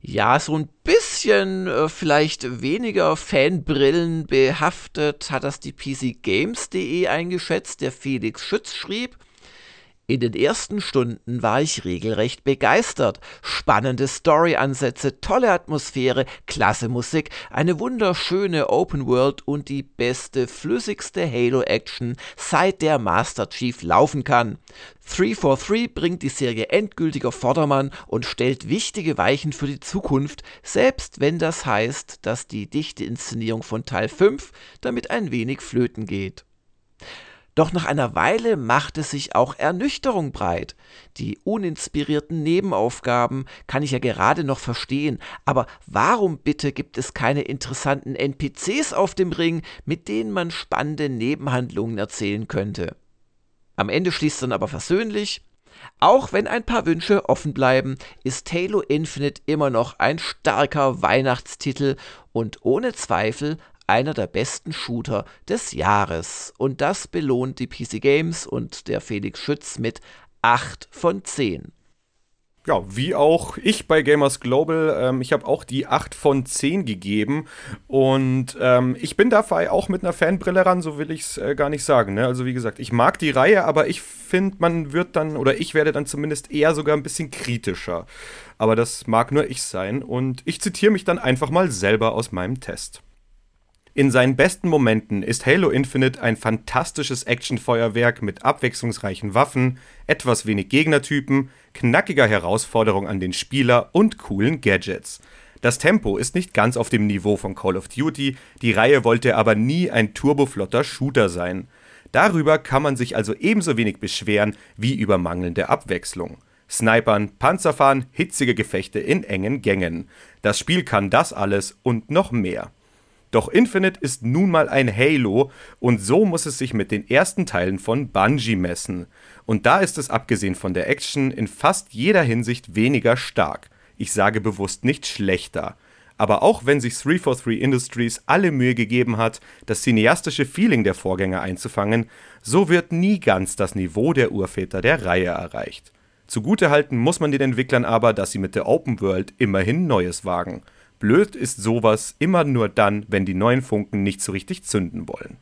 Ja, so ein bisschen äh, vielleicht weniger Fanbrillen behaftet hat das die PCGames.de eingeschätzt. Der Felix Schütz schrieb, in den ersten Stunden war ich regelrecht begeistert. Spannende Story-Ansätze, tolle Atmosphäre, klasse Musik, eine wunderschöne Open World und die beste, flüssigste Halo-Action, seit der Master Chief laufen kann. 343 bringt die Serie endgültig auf Vordermann und stellt wichtige Weichen für die Zukunft, selbst wenn das heißt, dass die dichte Inszenierung von Teil 5 damit ein wenig flöten geht. Doch nach einer Weile machte sich auch Ernüchterung breit. Die uninspirierten Nebenaufgaben kann ich ja gerade noch verstehen, aber warum bitte gibt es keine interessanten NPCs auf dem Ring, mit denen man spannende Nebenhandlungen erzählen könnte? Am Ende schließt dann aber versöhnlich, auch wenn ein paar Wünsche offen bleiben, ist Halo Infinite immer noch ein starker Weihnachtstitel und ohne Zweifel einer der besten Shooter des Jahres. Und das belohnt die PC Games und der Felix Schütz mit 8 von 10. Ja, wie auch ich bei Gamers Global. Ähm, ich habe auch die 8 von 10 gegeben. Und ähm, ich bin dabei auch mit einer Fanbrille ran, so will ich es äh, gar nicht sagen. Ne? Also wie gesagt, ich mag die Reihe, aber ich finde, man wird dann, oder ich werde dann zumindest eher sogar ein bisschen kritischer. Aber das mag nur ich sein. Und ich zitiere mich dann einfach mal selber aus meinem Test. In seinen besten Momenten ist Halo Infinite ein fantastisches Actionfeuerwerk mit abwechslungsreichen Waffen, etwas wenig Gegnertypen, knackiger Herausforderung an den Spieler und coolen Gadgets. Das Tempo ist nicht ganz auf dem Niveau von Call of Duty, die Reihe wollte aber nie ein turboflotter Shooter sein. Darüber kann man sich also ebenso wenig beschweren wie über mangelnde Abwechslung. Snipern, Panzerfahren, hitzige Gefechte in engen Gängen. Das Spiel kann das alles und noch mehr. Doch Infinite ist nun mal ein Halo und so muss es sich mit den ersten Teilen von Bungie messen. Und da ist es abgesehen von der Action in fast jeder Hinsicht weniger stark. Ich sage bewusst nicht schlechter. Aber auch wenn sich 343 Industries alle Mühe gegeben hat, das cineastische Feeling der Vorgänger einzufangen, so wird nie ganz das Niveau der Urväter der Reihe erreicht. Zugutehalten muss man den Entwicklern aber, dass sie mit der Open World immerhin Neues wagen. Blöd ist sowas immer nur dann, wenn die neuen Funken nicht so richtig zünden wollen.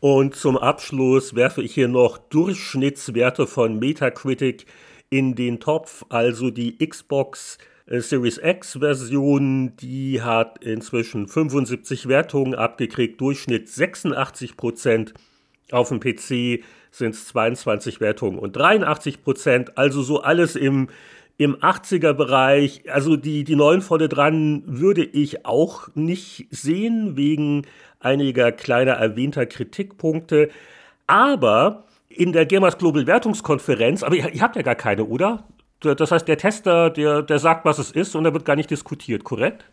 Und zum Abschluss werfe ich hier noch Durchschnittswerte von Metacritic in den Topf. Also die Xbox äh, Series X Version, die hat inzwischen 75 Wertungen abgekriegt, Durchschnitt 86 Prozent. Auf dem PC sind es 22 Wertungen und 83 Prozent. Also so alles im im 80er Bereich, also die, die neuen vorne dran würde ich auch nicht sehen, wegen einiger kleiner erwähnter Kritikpunkte. Aber in der Gamers Global Wertungskonferenz, aber ihr, ihr habt ja gar keine, oder? Das heißt, der Tester, der, der sagt, was es ist und da wird gar nicht diskutiert, korrekt?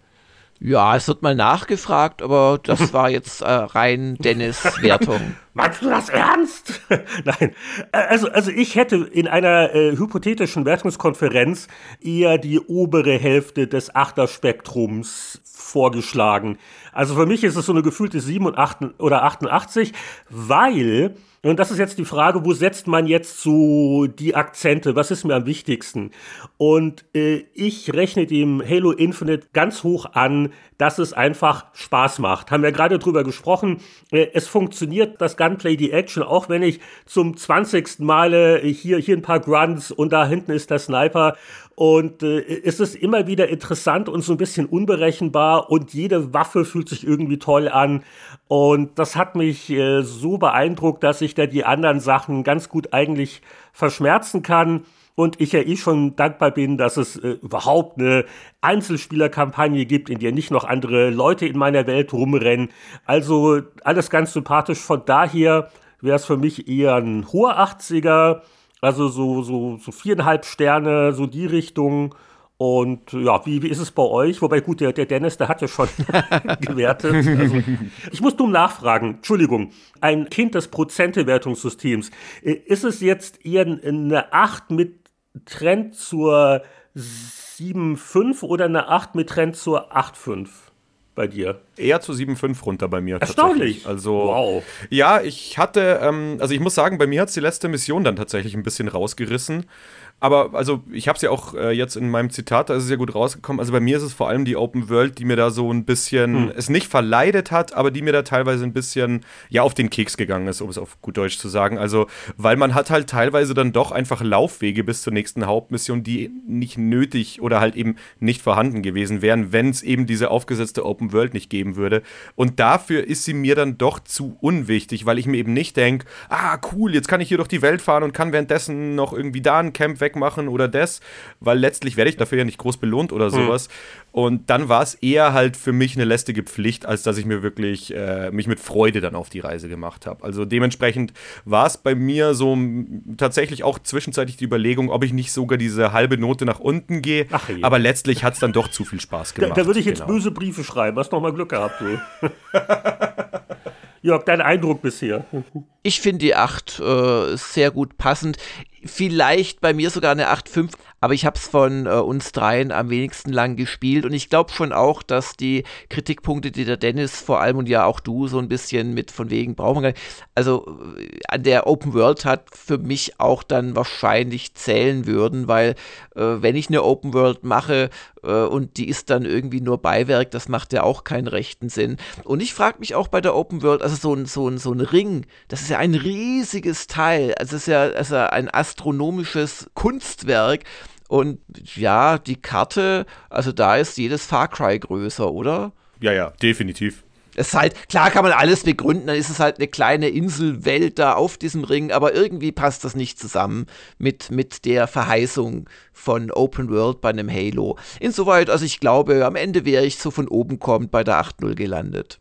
Ja, es wird mal nachgefragt, aber das war jetzt äh, rein Dennis Wertung. Meinst du das ernst? Nein. Also, also ich hätte in einer äh, hypothetischen Wertungskonferenz eher die obere Hälfte des Achterspektrums vorgeschlagen. Also für mich ist es so eine gefühlte 7 und 8 oder 88, weil und das ist jetzt die Frage, wo setzt man jetzt so die Akzente? Was ist mir am wichtigsten? Und äh, ich rechne dem Halo Infinite ganz hoch an, dass es einfach Spaß macht. Haben wir gerade drüber gesprochen. Äh, es funktioniert, das Gunplay, die Action, auch wenn ich zum 20. Male hier, hier ein paar Grunts und da hinten ist der Sniper und äh, es ist immer wieder interessant und so ein bisschen unberechenbar und jede Waffe fühlt sich irgendwie toll an. Und das hat mich äh, so beeindruckt, dass ich da die anderen Sachen ganz gut eigentlich verschmerzen kann. Und ich ja eh schon dankbar bin, dass es äh, überhaupt eine Einzelspielerkampagne gibt, in der nicht noch andere Leute in meiner Welt rumrennen. Also alles ganz sympathisch. Von daher wäre es für mich eher ein hoher 80er also so, so, so viereinhalb Sterne, so die Richtung. Und ja, wie, wie ist es bei euch? Wobei, gut, der, der Dennis, der hat ja schon gewertet. Also, ich muss dumm nachfragen. Entschuldigung. Ein Kind des Prozentewertungssystems. Äh, ist es jetzt eher eine 8 mit Trend zur 7,5 oder eine 8 mit Trend zur 8,5? Bei dir? Eher zu 7,5 runter bei mir. Erstaunlich. Also, wow. Ja, ich hatte, ähm, also ich muss sagen, bei mir hat es die letzte Mission dann tatsächlich ein bisschen rausgerissen. Aber also ich habe es ja auch äh, jetzt in meinem Zitat, da ist es ja gut rausgekommen. Also bei mir ist es vor allem die Open World, die mir da so ein bisschen hm. es nicht verleidet hat, aber die mir da teilweise ein bisschen ja auf den Keks gegangen ist, um es auf gut Deutsch zu sagen. Also weil man hat halt teilweise dann doch einfach Laufwege bis zur nächsten Hauptmission, die nicht nötig oder halt eben nicht vorhanden gewesen wären, wenn es eben diese aufgesetzte Open World nicht geben würde. Und dafür ist sie mir dann doch zu unwichtig, weil ich mir eben nicht denke, ah cool, jetzt kann ich hier durch die Welt fahren und kann währenddessen noch irgendwie da ein Camp wegmachen oder das, weil letztlich werde ich dafür ja nicht groß belohnt oder hm. sowas. Mhm. Und dann war es eher halt für mich eine lästige Pflicht, als dass ich mir wirklich äh, mich mit Freude dann auf die Reise gemacht habe. Also dementsprechend war es bei mir so tatsächlich auch zwischenzeitlich die Überlegung, ob ich nicht sogar diese halbe Note nach unten gehe. Aber letztlich hat es dann doch zu viel Spaß gemacht. Da, da würde ich jetzt genau. böse Briefe schreiben. Hast noch mal Glück gehabt, du. Jörg, dein Eindruck bisher? Ich finde die 8 äh, sehr gut passend vielleicht bei mir sogar eine 8.5, aber ich habe es von äh, uns dreien am wenigsten lang gespielt und ich glaube schon auch, dass die Kritikpunkte, die der Dennis vor allem und ja auch du so ein bisschen mit von wegen brauchen wir also äh, an der Open World hat für mich auch dann wahrscheinlich zählen würden, weil äh, wenn ich eine Open World mache äh, und die ist dann irgendwie nur Beiwerk, das macht ja auch keinen rechten Sinn. Und ich frage mich auch bei der Open World, also so ein, so ein, so ein Ring, das ist ja ein riesiges Teil, also es ist ja also ein astronomisches Kunstwerk. Und ja, die Karte, also da ist jedes Far Cry größer, oder? Ja, ja, definitiv. Es ist halt, klar kann man alles begründen, dann ist es halt eine kleine Inselwelt da auf diesem Ring, aber irgendwie passt das nicht zusammen mit, mit der Verheißung von Open World bei einem Halo. Insoweit, also ich glaube, am Ende wäre ich so von oben kommend bei der 8.0 gelandet.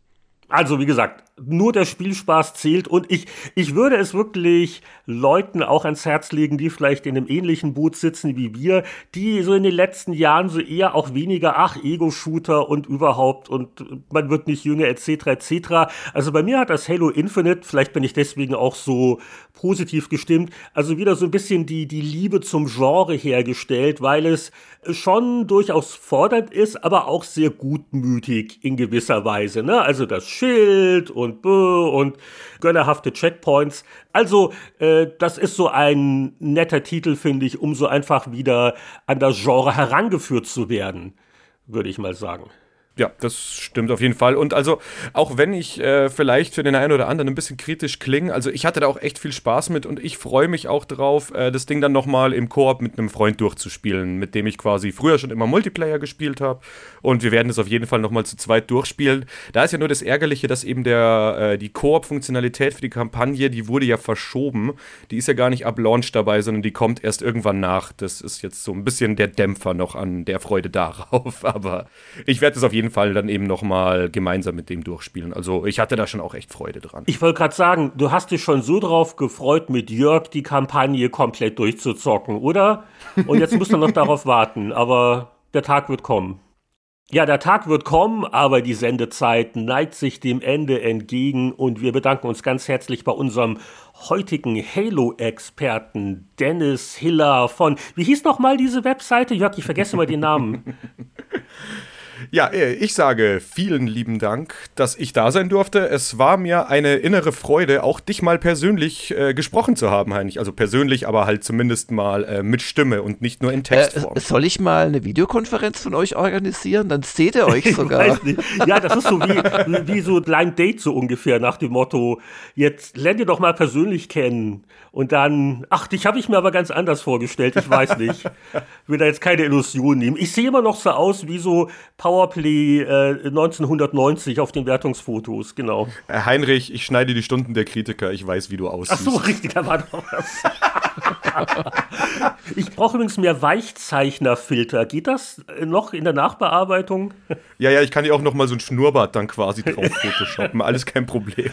Also, wie gesagt, nur der Spielspaß zählt und ich, ich würde es wirklich Leuten auch ans Herz legen, die vielleicht in einem ähnlichen Boot sitzen wie wir, die so in den letzten Jahren so eher auch weniger, ach, Ego-Shooter und überhaupt und man wird nicht jünger etc. etc. Also bei mir hat das Halo Infinite, vielleicht bin ich deswegen auch so positiv gestimmt, also wieder so ein bisschen die, die Liebe zum Genre hergestellt, weil es schon durchaus fordernd ist, aber auch sehr gutmütig in gewisser Weise. Ne? Also das Schild und und gönnerhafte Checkpoints. Also äh, das ist so ein netter Titel, finde ich, um so einfach wieder an das Genre herangeführt zu werden, würde ich mal sagen. Ja, das stimmt auf jeden Fall. Und also, auch wenn ich äh, vielleicht für den einen oder anderen ein bisschen kritisch klinge, also ich hatte da auch echt viel Spaß mit und ich freue mich auch drauf, äh, das Ding dann nochmal im Koop mit einem Freund durchzuspielen, mit dem ich quasi früher schon immer Multiplayer gespielt habe. Und wir werden das auf jeden Fall nochmal zu zweit durchspielen. Da ist ja nur das Ärgerliche, dass eben der, äh, die Koop-Funktionalität für die Kampagne, die wurde ja verschoben. Die ist ja gar nicht ab Launch dabei, sondern die kommt erst irgendwann nach. Das ist jetzt so ein bisschen der Dämpfer noch an der Freude darauf. Aber ich werde das auf jeden jeden Fall dann eben nochmal gemeinsam mit dem durchspielen. Also ich hatte da schon auch echt Freude dran. Ich wollte gerade sagen, du hast dich schon so drauf gefreut, mit Jörg die Kampagne komplett durchzuzocken, oder? Und jetzt musst du noch darauf warten, aber der Tag wird kommen. Ja, der Tag wird kommen, aber die Sendezeit neigt sich dem Ende entgegen und wir bedanken uns ganz herzlich bei unserem heutigen Halo-Experten Dennis Hiller von, wie hieß noch mal diese Webseite? Jörg, ich vergesse mal den Namen. Ja, äh, ich sage vielen lieben Dank, dass ich da sein durfte. Es war mir eine innere Freude, auch dich mal persönlich äh, gesprochen zu haben, Heinrich. Also persönlich, aber halt zumindest mal äh, mit Stimme und nicht nur in Textform. Äh, soll ich mal eine Videokonferenz von euch organisieren? Dann seht ihr euch sogar. Ich weiß nicht. Ja, das ist so wie, wie so Blind Date so ungefähr nach dem Motto, jetzt lernt ihr doch mal persönlich kennen. Und dann, ach, dich habe ich mir aber ganz anders vorgestellt, ich weiß nicht. Will da jetzt keine Illusion nehmen. Ich sehe immer noch so aus wie so Powerplay äh, 1990 auf den Wertungsfotos, genau. Äh, Heinrich, ich schneide die Stunden der Kritiker, ich weiß, wie du aussiehst. Ach so, richtig, da war doch was. ich brauche übrigens mehr Weichzeichnerfilter. Geht das noch in der Nachbearbeitung? Ja, ja, ich kann dir auch noch mal so ein Schnurrbart dann quasi drauf photoshoppen. Alles kein Problem.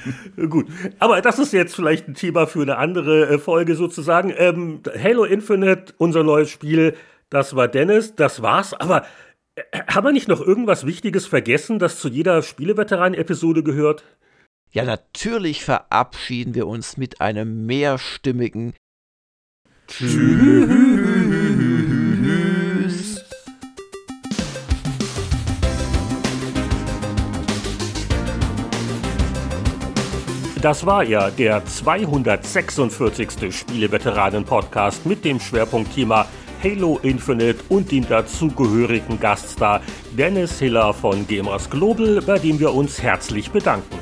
Gut, aber das ist jetzt vielleicht ein Thema für eine andere äh, Folge sozusagen. Ähm, Halo Infinite, unser neues Spiel, das war Dennis, das war's. Aber haben wir nicht noch irgendwas Wichtiges vergessen, das zu jeder Spieleveteranen-Episode gehört? Ja, natürlich verabschieden wir uns mit einem mehrstimmigen Tschüss. Das war ja der 246. Spieleveteranen-Podcast mit dem Schwerpunktthema Halo Infinite und dem dazugehörigen Gaststar Dennis Hiller von Gamers Global, bei dem wir uns herzlich bedanken.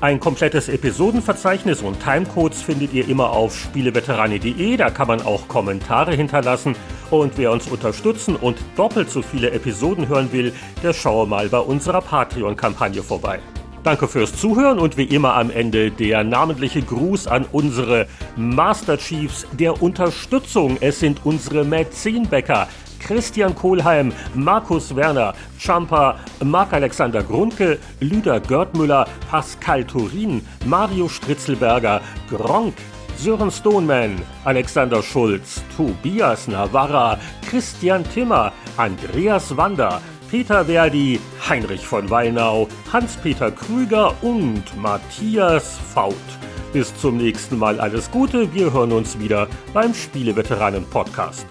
Ein komplettes Episodenverzeichnis und Timecodes findet ihr immer auf spieleveterane.de, da kann man auch Kommentare hinterlassen. Und wer uns unterstützen und doppelt so viele Episoden hören will, der schaue mal bei unserer Patreon-Kampagne vorbei. Danke fürs Zuhören und wie immer am Ende der namentliche Gruß an unsere Master Chiefs der Unterstützung. Es sind unsere Mäzenbäcker, Christian Kohlheim, Markus Werner, Champa, Marc-Alexander Grundke, Lüder Görtmüller, Pascal Turin, Mario Stritzelberger, Gronk, Sören Stoneman, Alexander Schulz, Tobias Navarra, Christian Timmer, Andreas Wander, Peter Verdi, Heinrich von Weinau, Hans-Peter Krüger und Matthias Faut. Bis zum nächsten Mal alles Gute, wir hören uns wieder beim Spieleveteranen Podcast.